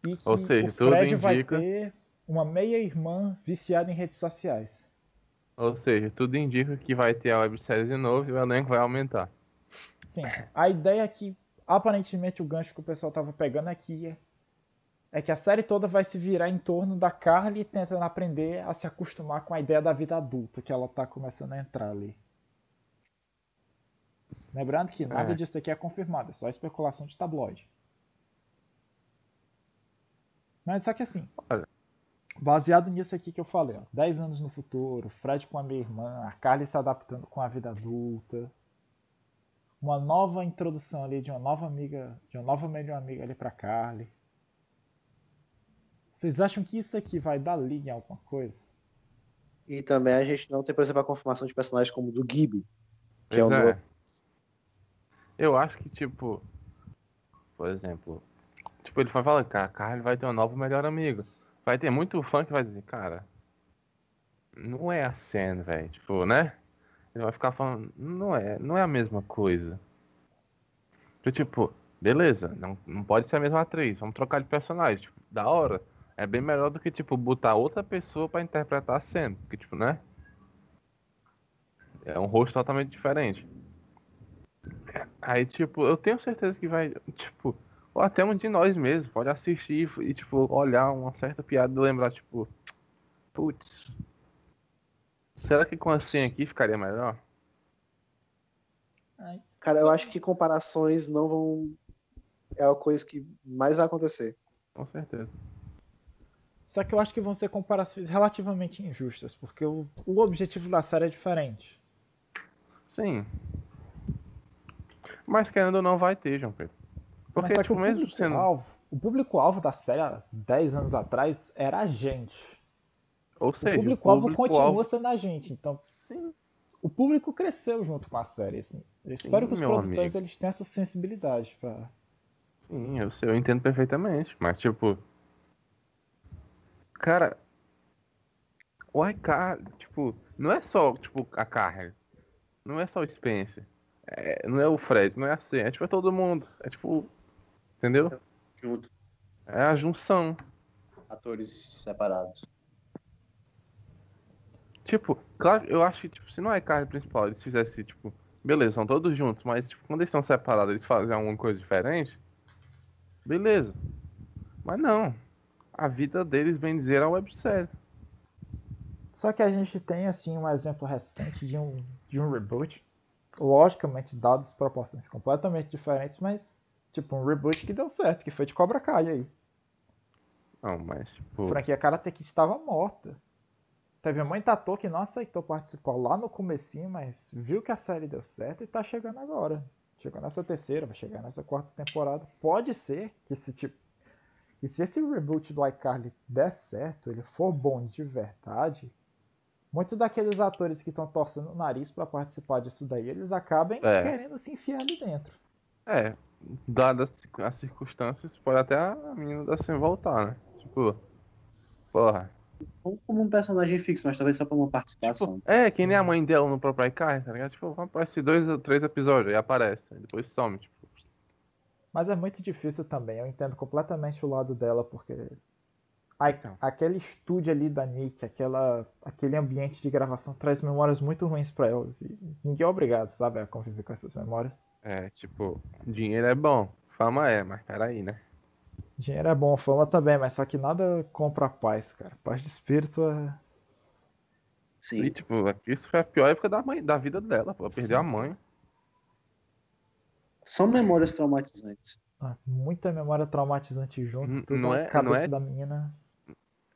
E que Ou seja, o Fred vai indica- ter uma meia-irmã viciada em redes sociais. Ou seja, tudo indica que vai ter a websérie de novo e o elenco vai aumentar. Sim, a ideia é que, aparentemente, o gancho que o pessoal tava pegando aqui é que a série toda vai se virar em torno da Carly tentando aprender a se acostumar com a ideia da vida adulta que ela tá começando a entrar ali. Lembrando que nada É. disso aqui é confirmado, é só especulação de tabloide. Mas só que assim, Olha. baseado nisso aqui que eu falei, ó, 10 anos no futuro, Fred com a minha irmã, a Carly se adaptando com a vida adulta, uma nova introdução ali de uma nova amiga, de uma nova melhor amiga ali pra Carly. Vocês acham que isso aqui vai dar liga em alguma coisa? E também a gente não tem, por exemplo, a confirmação de personagens como o do Gibby. Que é Pois o é. novo. Eu acho que, tipo, por exemplo, tipo, ele vai falar que a Carly vai ter um novo melhor amigo. Vai ter muito fã que vai dizer, cara, não é a cena, velho. Tipo, né? Ele vai ficar falando, não é, não é a mesma coisa. Eu, tipo, beleza, não, não pode ser a mesma atriz, vamos trocar de personagem. Tipo, da hora. É bem melhor do que, tipo, botar outra pessoa pra interpretar a cena. Porque, tipo, né? É um rosto totalmente diferente. Aí, tipo, eu tenho certeza que vai, tipo, ou até um de nós mesmo pode assistir e, tipo, olhar uma certa piada e lembrar, tipo, putz, será que com a senha aqui ficaria melhor? Cara, eu acho que comparações não vão. É a coisa que mais vai acontecer. Com certeza. Só que eu acho que vão ser comparações relativamente injustas, porque o, o objetivo da série é diferente. Sim. Mas querendo ou não, vai ter, João Pedro. Porque, Mas só que tipo, o mesmo sendo. público-alvo o público-alvo da série há 10 anos atrás era a gente. Ou O seja, público-alvo público-alvo- continua sendo a gente. Então, Sim. o público cresceu junto com a série. Assim. Eu espero que os produtores amigo. eles tenham essa sensibilidade pra. Sim, eu sei, eu entendo perfeitamente. Mas, tipo. Cara. O iCarly, tipo, não é só, tipo, a Carly. Não é só o Spencer. É, não é o Fred, não é assim. É tipo, é todo mundo. É tipo. Entendeu? Junto. É a junção. Atores separados. Tipo, claro, eu acho que, tipo, se não é iCarly principal, eles fizessem, tipo, Beleza, são todos juntos, mas tipo, quando eles estão separados, eles fazem alguma coisa diferente. Beleza. Mas não. A vida deles, bem dizer, uma websérie. Só que a gente tem assim um exemplo recente de um, de um reboot. Logicamente, dados proporções completamente diferentes, mas tipo um reboot que deu certo, que foi de Cobra Kai aí. Não, mas tipo. A franquia Karate Kid estava morta. Teve muito ator que não aceitou participar lá no comecinho, mas viu que a série deu certo e tá chegando agora. Chegou nessa terceira, vai chegar nessa quarta temporada. Pode ser que se tipo e se esse reboot do iCarly der certo, ele for bom de verdade, muitos daqueles atores que estão torcendo o nariz para participar disso daí, eles acabem É. querendo se enfiar ali dentro. É, dadas as circunstâncias, pode até a menina da sem voltar, né? Tipo, porra. Não como um personagem fixo, mas talvez só pra uma participação. Tipo, é, que nem a mãe dela no próprio iCar, tá ligado? Tipo, aparece dois ou três episódios, aí aparece, depois some, tipo. Mas é muito difícil também, eu entendo completamente o lado dela, porque a- Então. aquele estúdio ali da Nick, aquela, aquele ambiente de gravação traz memórias muito ruins pra elas. E ninguém é obrigado, sabe, a conviver com essas memórias. É, tipo, dinheiro é bom, fama é, mas peraí, né? Dinheiro é bom, fama também, mas só que nada compra paz, cara. Paz de espírito é. Sim. E, tipo, isso foi a pior época da, mãe, da vida dela, pô. Ela Perdeu a Sim. mãe. São memórias traumatizantes. ah, muita memória traumatizante junto. Não na é- não cabeça é- da menina.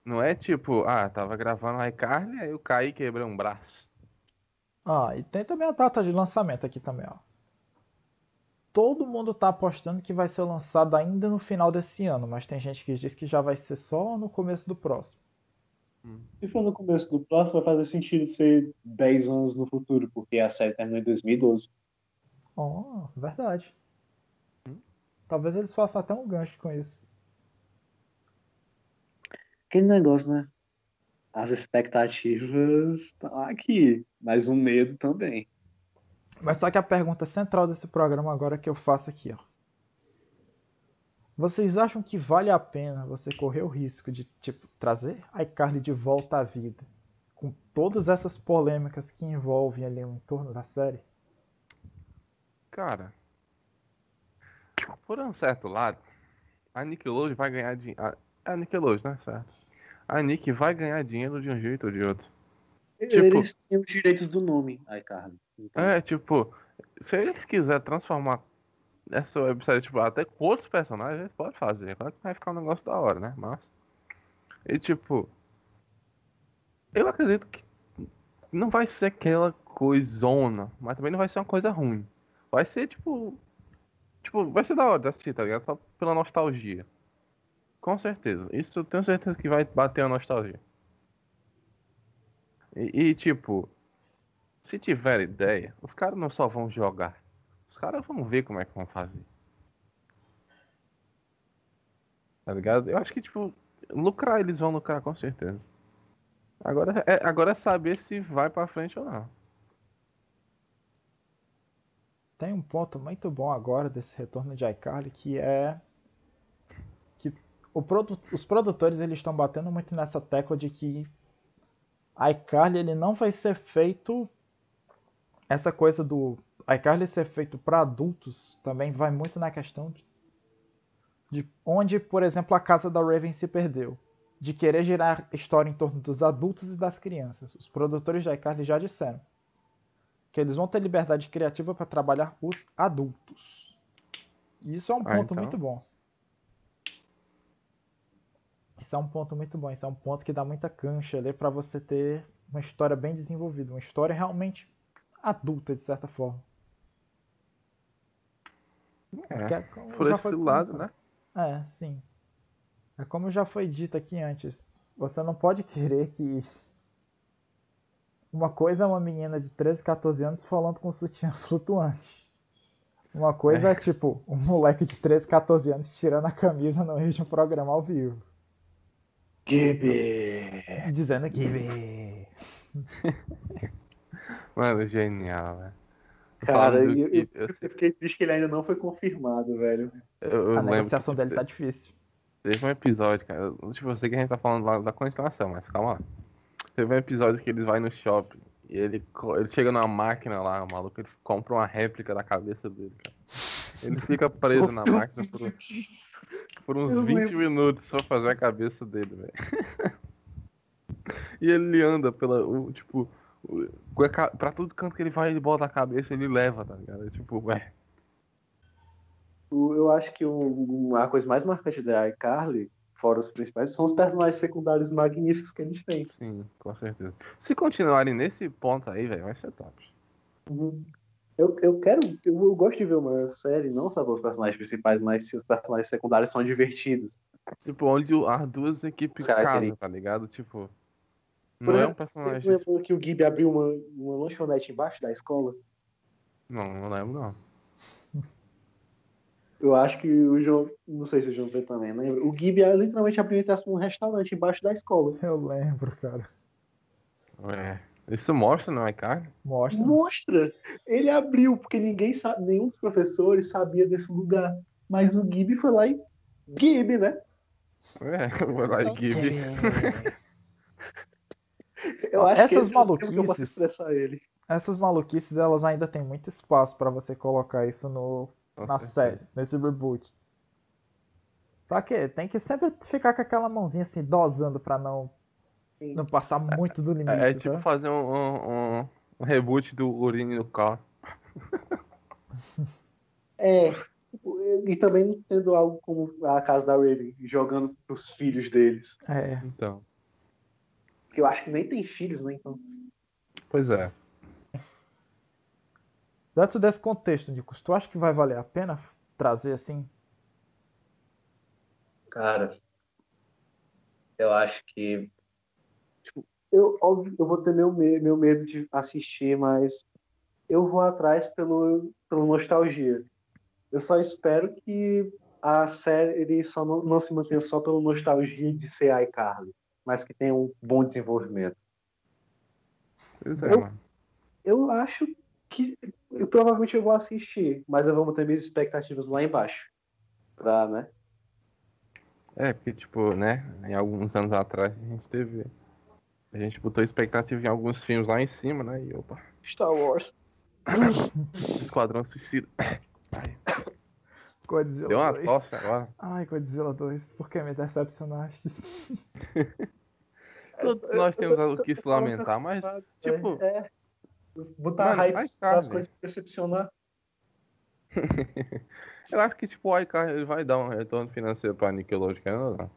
Não é tipo, ah, tava gravando iCarly, aí eu caí e quebrei um braço. Ah, e tem também a data de lançamento aqui também, ó. Todo mundo tá apostando que vai ser lançado ainda no final desse ano, mas tem gente que diz que já vai ser só no começo do próximo. Se for no começo do próximo, vai fazer sentido ser 10 anos no futuro, porque a série terminou em 2012. Oh, verdade. Talvez eles façam até um gancho com isso. Aquele negócio, né? As expectativas estão aqui, mas o medo também. Mas só que a pergunta central desse programa agora que eu faço aqui, ó. Vocês acham que vale a pena você correr o risco de, tipo, trazer iCarly de volta à vida? Com todas essas polêmicas que envolvem ali o entorno da série? Cara, por um certo lado, a Nickelodeon vai ganhar dinheiro. A Nickelodeon, né? Certo. A Nick vai ganhar dinheiro de um jeito ou de outro. Tipo- Eles têm os direitos do nome, iCarly. Então, É, tipo, se eles quiserem transformar essa websérie, tipo, até com outros personagens, eles podem fazer. Claro que vai ficar um negócio da hora, né? Mas. E tipo. Eu acredito que não vai ser aquela coisona, mas também não vai ser uma coisa ruim. Vai ser tipo. Tipo, vai ser da hora de assistir, tá ligado? Só pela nostalgia. Com certeza. Isso eu tenho certeza que vai bater a nostalgia. E, e, tipo, se tiver ideia, os caras não só vão jogar. Os caras vão ver como é que vão fazer. Tá ligado? Eu acho que, tipo, lucrar eles vão lucrar com certeza. Agora é, agora é saber se vai pra frente ou não. Tem um ponto muito bom agora desse retorno de iCarly que é que produ- os produtores eles estão batendo muito nessa tecla de que iCarly ele não vai ser feito essa coisa do iCarly ser feito para adultos também vai muito na questão de, de onde, por exemplo, a casa da Raven se perdeu, de querer girar história em torno dos adultos e das crianças. Os produtores de iCarly já disseram que eles vão ter liberdade criativa para trabalhar os adultos. E isso é um Ah, ponto então. muito bom. Isso é um ponto muito bom. Isso é um ponto que dá muita cancha ali para você ter uma história bem desenvolvida, uma história realmente adulta de certa forma. É, como por esse foi lado, né? É, sim. É como já foi dito aqui antes. Você não pode <laughs> querer que. Uma coisa é uma menina de 13, 14 anos falando com sutiã <laughs> flutuante. Uma coisa é, tipo um moleque de 13, 14 anos tirando a camisa no meio de um programa ao vivo. Gibby! E dizendo que. <laughs> Mano, genial, velho. Cara, eu, eu, eu- eu fiquei triste que ele ainda não foi confirmado, velho. Eu, eu A negociação que, dele tá difícil. Teve um episódio, cara. eu- Tipo, eu sei que a gente tá falando lá da continuação, mas calma lá. Teve um episódio que eles vão no shopping E ele, ele chega numa máquina lá, o maluco, ele compra uma réplica da cabeça dele, cara. Ele fica preso na Nossa, máquina por, por uns Eu 20 lembro. minutos pra fazer a cabeça dele, velho. <laughs> e ele anda pela. o- tipo, o- pra todo canto que ele vai, ele bota a cabeça ele leva, tá ligado? É Tipo, ué. O- Eu acho que o- a coisa mais marcante da iCarly, fora os principais, são os personagens secundários magníficos que eles têm. Sim, com certeza. Se continuarem nesse ponto aí, velho, vai ser top. Uhum. Eu, eu quero, eu, eu gosto de ver uma série, não só pelos personagens principais, mas se os personagens secundários são divertidos. Tipo, onde as duas equipes casam, tá ligado? Tipo. Não é um personagem. Vocês lembram que o Gibi abriu uma, uma lanchonete embaixo da escola? Não, não lembro, não. Eu acho que o João, não sei se o João vê também, lembra? O Gibi literalmente abriu um restaurante embaixo da escola. Eu lembro, cara. É. Isso mostra no iCard? Mostra. Mostra! Ele abriu, porque ninguém sabe, nenhum dos professores sabia desse lugar. Mas o Gibi foi lá e. Gibi, né? É, vou <laughs> lá e give. <laughs> Eu acho que Essas esse é o termo que eu posso maluquices- expressar ele. Essas maluquices, elas ainda têm muito espaço pra você colocar isso no, na série, nesse reboot. Só que tem que sempre ficar com aquela mãozinha assim, dosando pra não, Sim. não passar muito do limite, É, é tipo fazer um, um, um- um reboot do Urine no carro. <laughs> É. tipo, E também não tendo algo como a casa da Raven, jogando pros filhos deles. É, Então. Porque eu acho que nem tem filhos, né? Então. Pois é. Dentro desse contexto, Nicos, tu acha que vai valer a pena trazer assim? Cara, eu acho que. Tipo, eu, óbvio, eu vou ter meu, me- meu medo de assistir, mas eu vou atrás pelo, pelo nostalgia. Eu só espero que a série ele só não, não se mantenha só pelo nostalgia de ser iCarly, mas que tenha um bom desenvolvimento. Pois é, Eu- mano. Eu acho que eu, provavelmente eu vou assistir, mas eu vou manter minhas expectativas lá embaixo. Pra, né? É, porque, tipo, né, em alguns anos atrás a gente teve. A gente botou expectativa em alguns filmes lá em cima, né? E opa, Star Wars. <coughs> Esquadrão Suicida. Godzilla Deu uma 2. tosse agora. Ai, Godzilla 2, por que me decepcionaste? <laughs> Todos nós temos o que se lamentar, mas, <laughs> tipo, É. Botar Mano, hype faz para as carne. coisas decepcionar. <laughs> eu acho que, tipo, o iCard ele vai dar um retorno financeiro pra Nickelodeon, querendo ou não.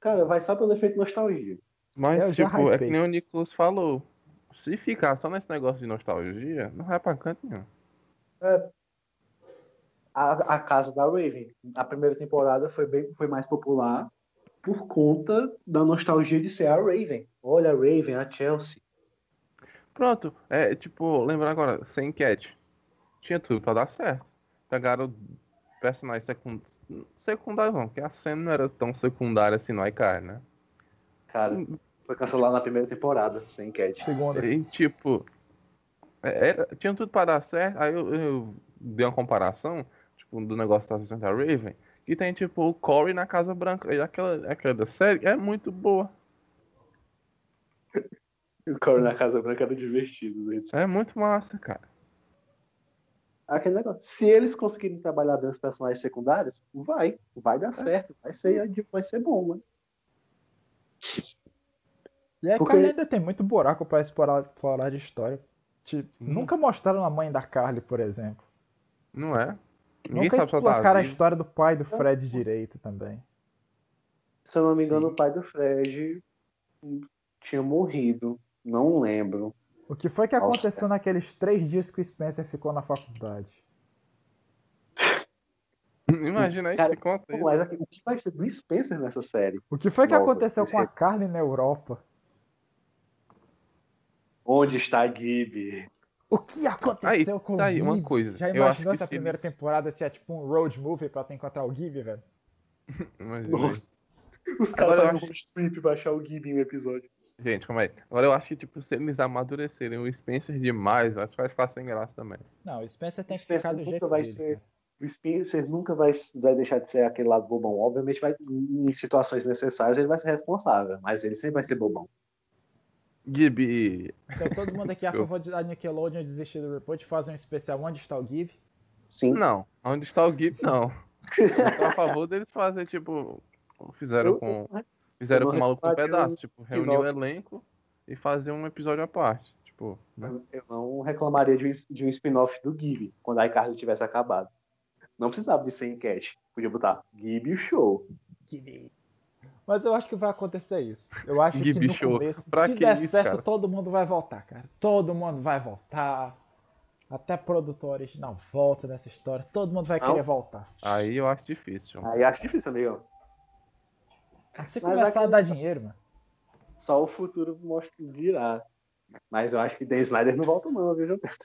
Cara, vai só pelo efeito nostalgia. Mas, Eu já tipo, é que nem o Nicolas falou. Se ficar só nesse negócio de nostalgia, não vai pra canto nenhum. A, a casa da Raven. A primeira temporada foi, bem, foi mais popular por conta da nostalgia de ser a Raven. Olha a Raven, a Chelsea. Pronto, é tipo, lembrar agora, sem enquete. Tinha tudo pra dar certo. Pegaram personagens secund... secundários, não, porque a cena não era tão secundária assim no iCard, né? Cara, foi cancelado na primeira temporada, sem enquete. Segunda. E tipo, é, era- tinha tudo pra dar certo. Aí eu, eu dei uma comparação, tipo, do negócio da sessão da Raven, que tem tipo o Corey na Casa Branca. E aquela, aquela da série é muito boa. <laughs> O Corey na Casa Branca era divertido. Né? É muito massa, cara. Aquele negócio. Se eles conseguirem trabalhar bem os personagens secundários, vai. Vai dar certo. Vai ser, vai ser bom, mano. E aí, Porque- Carly ainda tem muito buraco pra explorar, explorar de história. Tipo, Sim. nunca mostraram a mãe da Carly, por exemplo. Não é? Ninguém nunca sabe ela explicaram tá a história do pai do Fred direito também. Se eu não me engano, Sim. o pai do Fred tinha morrido. Não lembro. O que foi que Nossa. aconteceu naqueles três dias que o Spencer ficou na faculdade? <laughs> Imagina aí Cara, se conta isso. Mas o que vai ser do Spencer nessa série? O que foi que Nova, aconteceu com a Carly na Europa? Onde está Gibby? O que aconteceu Aí, com tá o aí, uma Gibby? coisa. Já Eu acho imaginou que essa primeira eles- temporada se é tipo um road movie pra tu encontrar o Gibby, velho? <laughs> Imagina. Nossa. Os caras fazem acho- um road trip achar o Gibby em um episódio. Gente, calma aí. Agora eu acho que, tipo, se eles amadurecerem o Spencer demais, acho que vai ficar sem graça também. Não, o Spencer tem que Spencer ficar do nunca jeito vai dele. ser- cara. O Spencer nunca vai, vai deixar de ser aquele lado bobão. Obviamente, vai, em situações necessárias, ele vai ser responsável, mas ele sempre vai ser bobão. Gibi. Então todo mundo aqui é a favor de da Nickelodeon desistir do Report e fazer um especial Onde está o Give? Sim. Não, onde está o Gibi, não. <laughs> Eu tô a favor deles fazer, tipo. como Fizeram Eu- com. eu- Fizeram com o maluco um pedaço, tipo, reunir o elenco e fazer um episódio à parte. Tipo, né? Eu não reclamaria de um, de um spin-off do Gibi quando a iCarly tivesse acabado. Não precisava de 100 cash. Podia botar Gibi Show. Give. Mas eu acho que vai acontecer isso. Eu acho que Gibi no Show. começo, Pra se que der isso, certo, cara? todo mundo vai voltar, cara. Todo mundo vai voltar. Até produtor original volta nessa história. Todo mundo vai Não. querer voltar. Aí eu acho difícil. Aí acho difícil, amigão. Se Mas começar a aquele- dar dinheiro, mano. Só o futuro mostra dirá. Mas eu acho que Dan Snyder não volta não, viu, João Pedro?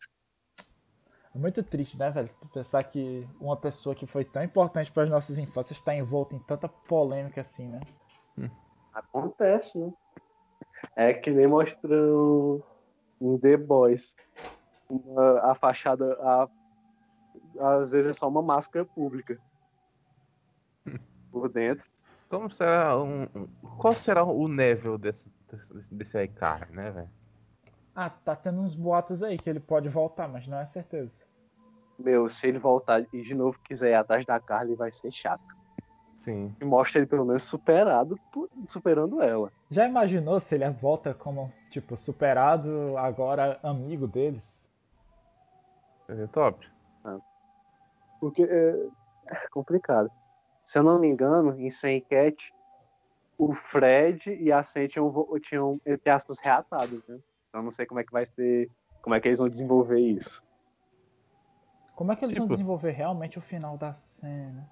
É muito triste, né, velho? Tu pensar que uma pessoa que foi tão importante para as nossas infâncias está envolta em tanta polêmica assim, né? Acontece, né? É que nem mostrando em The Boys. Uma- a fachada, a- às vezes é só uma máscara pública. Por dentro. Como será um. Qual será o nível desse, desse, desse aí, cara, né, velho? Ah, tá tendo uns boatos aí que ele pode voltar, mas não é certeza. Meu, se ele voltar e de novo quiser ir atrás da Carly, vai ser chato. Sim. E mostra ele pelo menos superado, superando ela. Já imaginou se ele volta como, tipo, superado, agora amigo deles? Seria top. Porque é, é complicado. Se eu não me engano, em Sem Cat, o Fred e a Sam tinham, tinham entre aspas, reatados, né? Então eu não sei como é que vai ser, como é que eles vão desenvolver isso. Como é que eles vão Tipo- desenvolver realmente o final da cena?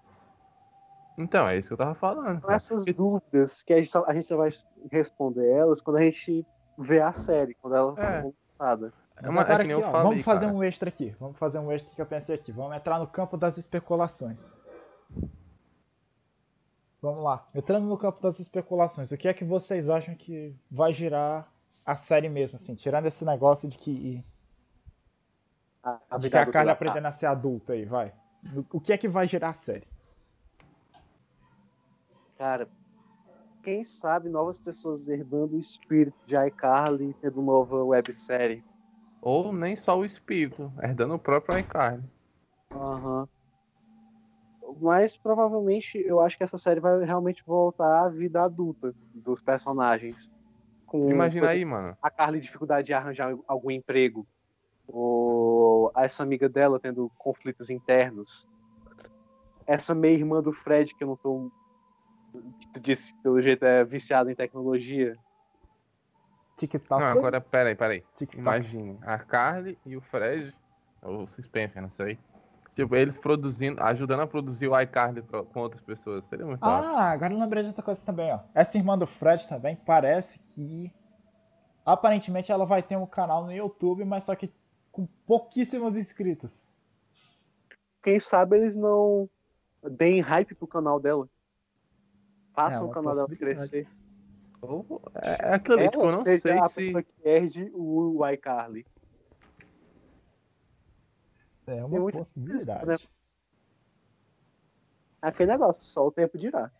Então, é isso que eu tava falando. São cara. essas dúvidas que a gente, só, a gente só vai responder elas quando a gente vê a série, quando ela É. for lançada. É uma- é agora aqui, eu ó, falei, vamos fazer cara. um extra aqui. Vamos fazer um extra que eu pensei aqui. Vamos entrar no campo das especulações. Vamos lá. Entrando no campo das especulações, o que é que vocês acham que vai girar a série mesmo, assim? Tirando esse negócio de que, A, de que a Carla aprendendo a ser adulta aí, vai. O que é que vai girar a série? Cara, quem sabe novas pessoas herdando o espírito de iCarly e tendo nova websérie. Ou nem só o espírito, herdando o próprio iCarly. Aham. Mas provavelmente eu acho que essa série vai realmente voltar à vida adulta dos personagens. Com Imagina coisa- aí, mano. a Carly dificuldade de arranjar algum emprego. Ou essa amiga dela tendo conflitos internos. Essa meia-irmã do Fred, que eu não tô. Que tu disse que pelo jeito é viciada em tecnologia. TikTok. Não, agora, peraí, peraí. TikTok. Imagine, a Carly e o Fred, ou o Spencer, não sei. Tipo, eles produzindo, ajudando a produzir o iCarly pra- com outras pessoas. Seria muito. Ah, agora eu lembrei de outra coisa também, ó. Essa irmã do Fred também parece que. Aparentemente ela vai ter um canal no YouTube, mas só que com pouquíssimos inscritos. Quem sabe eles não deem hype pro canal dela. Façam É, o canal dela crescer. Ou- É, é aquilo ali, tipo, eu Ela não sei se. que herde o iCarly. É uma muito possibilidade. né? Aquele negócio, só o tempo dirá.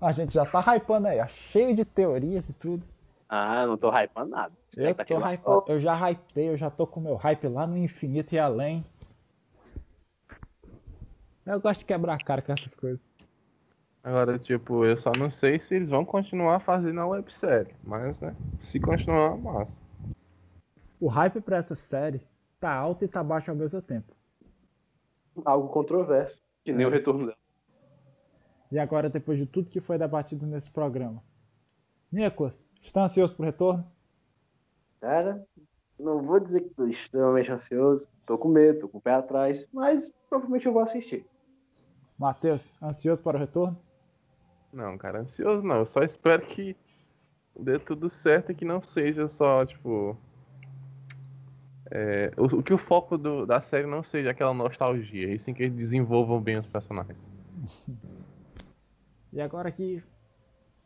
A gente já tá hypando aí, ó. Cheio de teorias e tudo. Ah, não tô hypando nada. Eu tô Expectativa hypado. Eu já hypei, eu já tô com meu hype lá no infinito e além. Eu gosto de quebrar a cara com essas coisas. Agora, tipo, eu só não sei se eles vão continuar fazendo a websérie. Mas, né, se continuar, massa. O hype pra essa série tá alto e tá baixo ao mesmo tempo. Algo controverso, que nem É. o retorno dela. E agora, depois de tudo que foi debatido nesse programa. Nicolas, está ansioso pro retorno? Cara, não vou dizer que tô extremamente ansioso. Tô com medo, tô com o pé atrás, mas provavelmente eu vou assistir. Matheus, ansioso para o retorno? Não, cara, ansioso não. Eu só espero que dê tudo certo e que não seja só, tipo. É, o, o que o foco do- da série não seja aquela nostalgia, e sim que eles desenvolvam bem os personagens. E agora que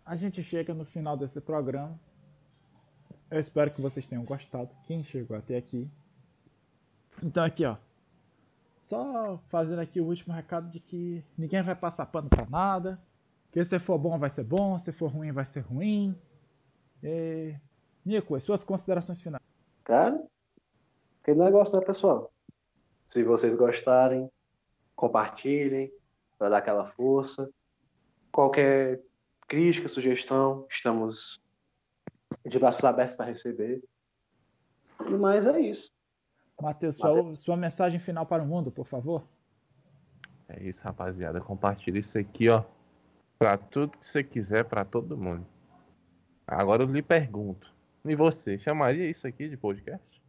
a gente chega no final desse programa. Eu espero que vocês tenham gostado. Quem chegou até aqui. Então aqui, ó. Só fazendo aqui o último recado de que ninguém vai passar pano pra nada. Que se for bom vai ser bom, se for ruim vai ser ruim. E... Nico, as suas considerações finais. Cara, aquele negócio, né, pessoal? Se vocês gostarem, compartilhem, para dar aquela força. Qualquer crítica, sugestão, estamos de braços abertos para receber. E mais é isso. Matheus, sua, sua mensagem final para o mundo, por favor. É isso, rapaziada. Compartilha isso aqui, ó. Pra tudo que você quiser, pra todo mundo. Agora eu lhe pergunto. E você, chamaria isso aqui de podcast?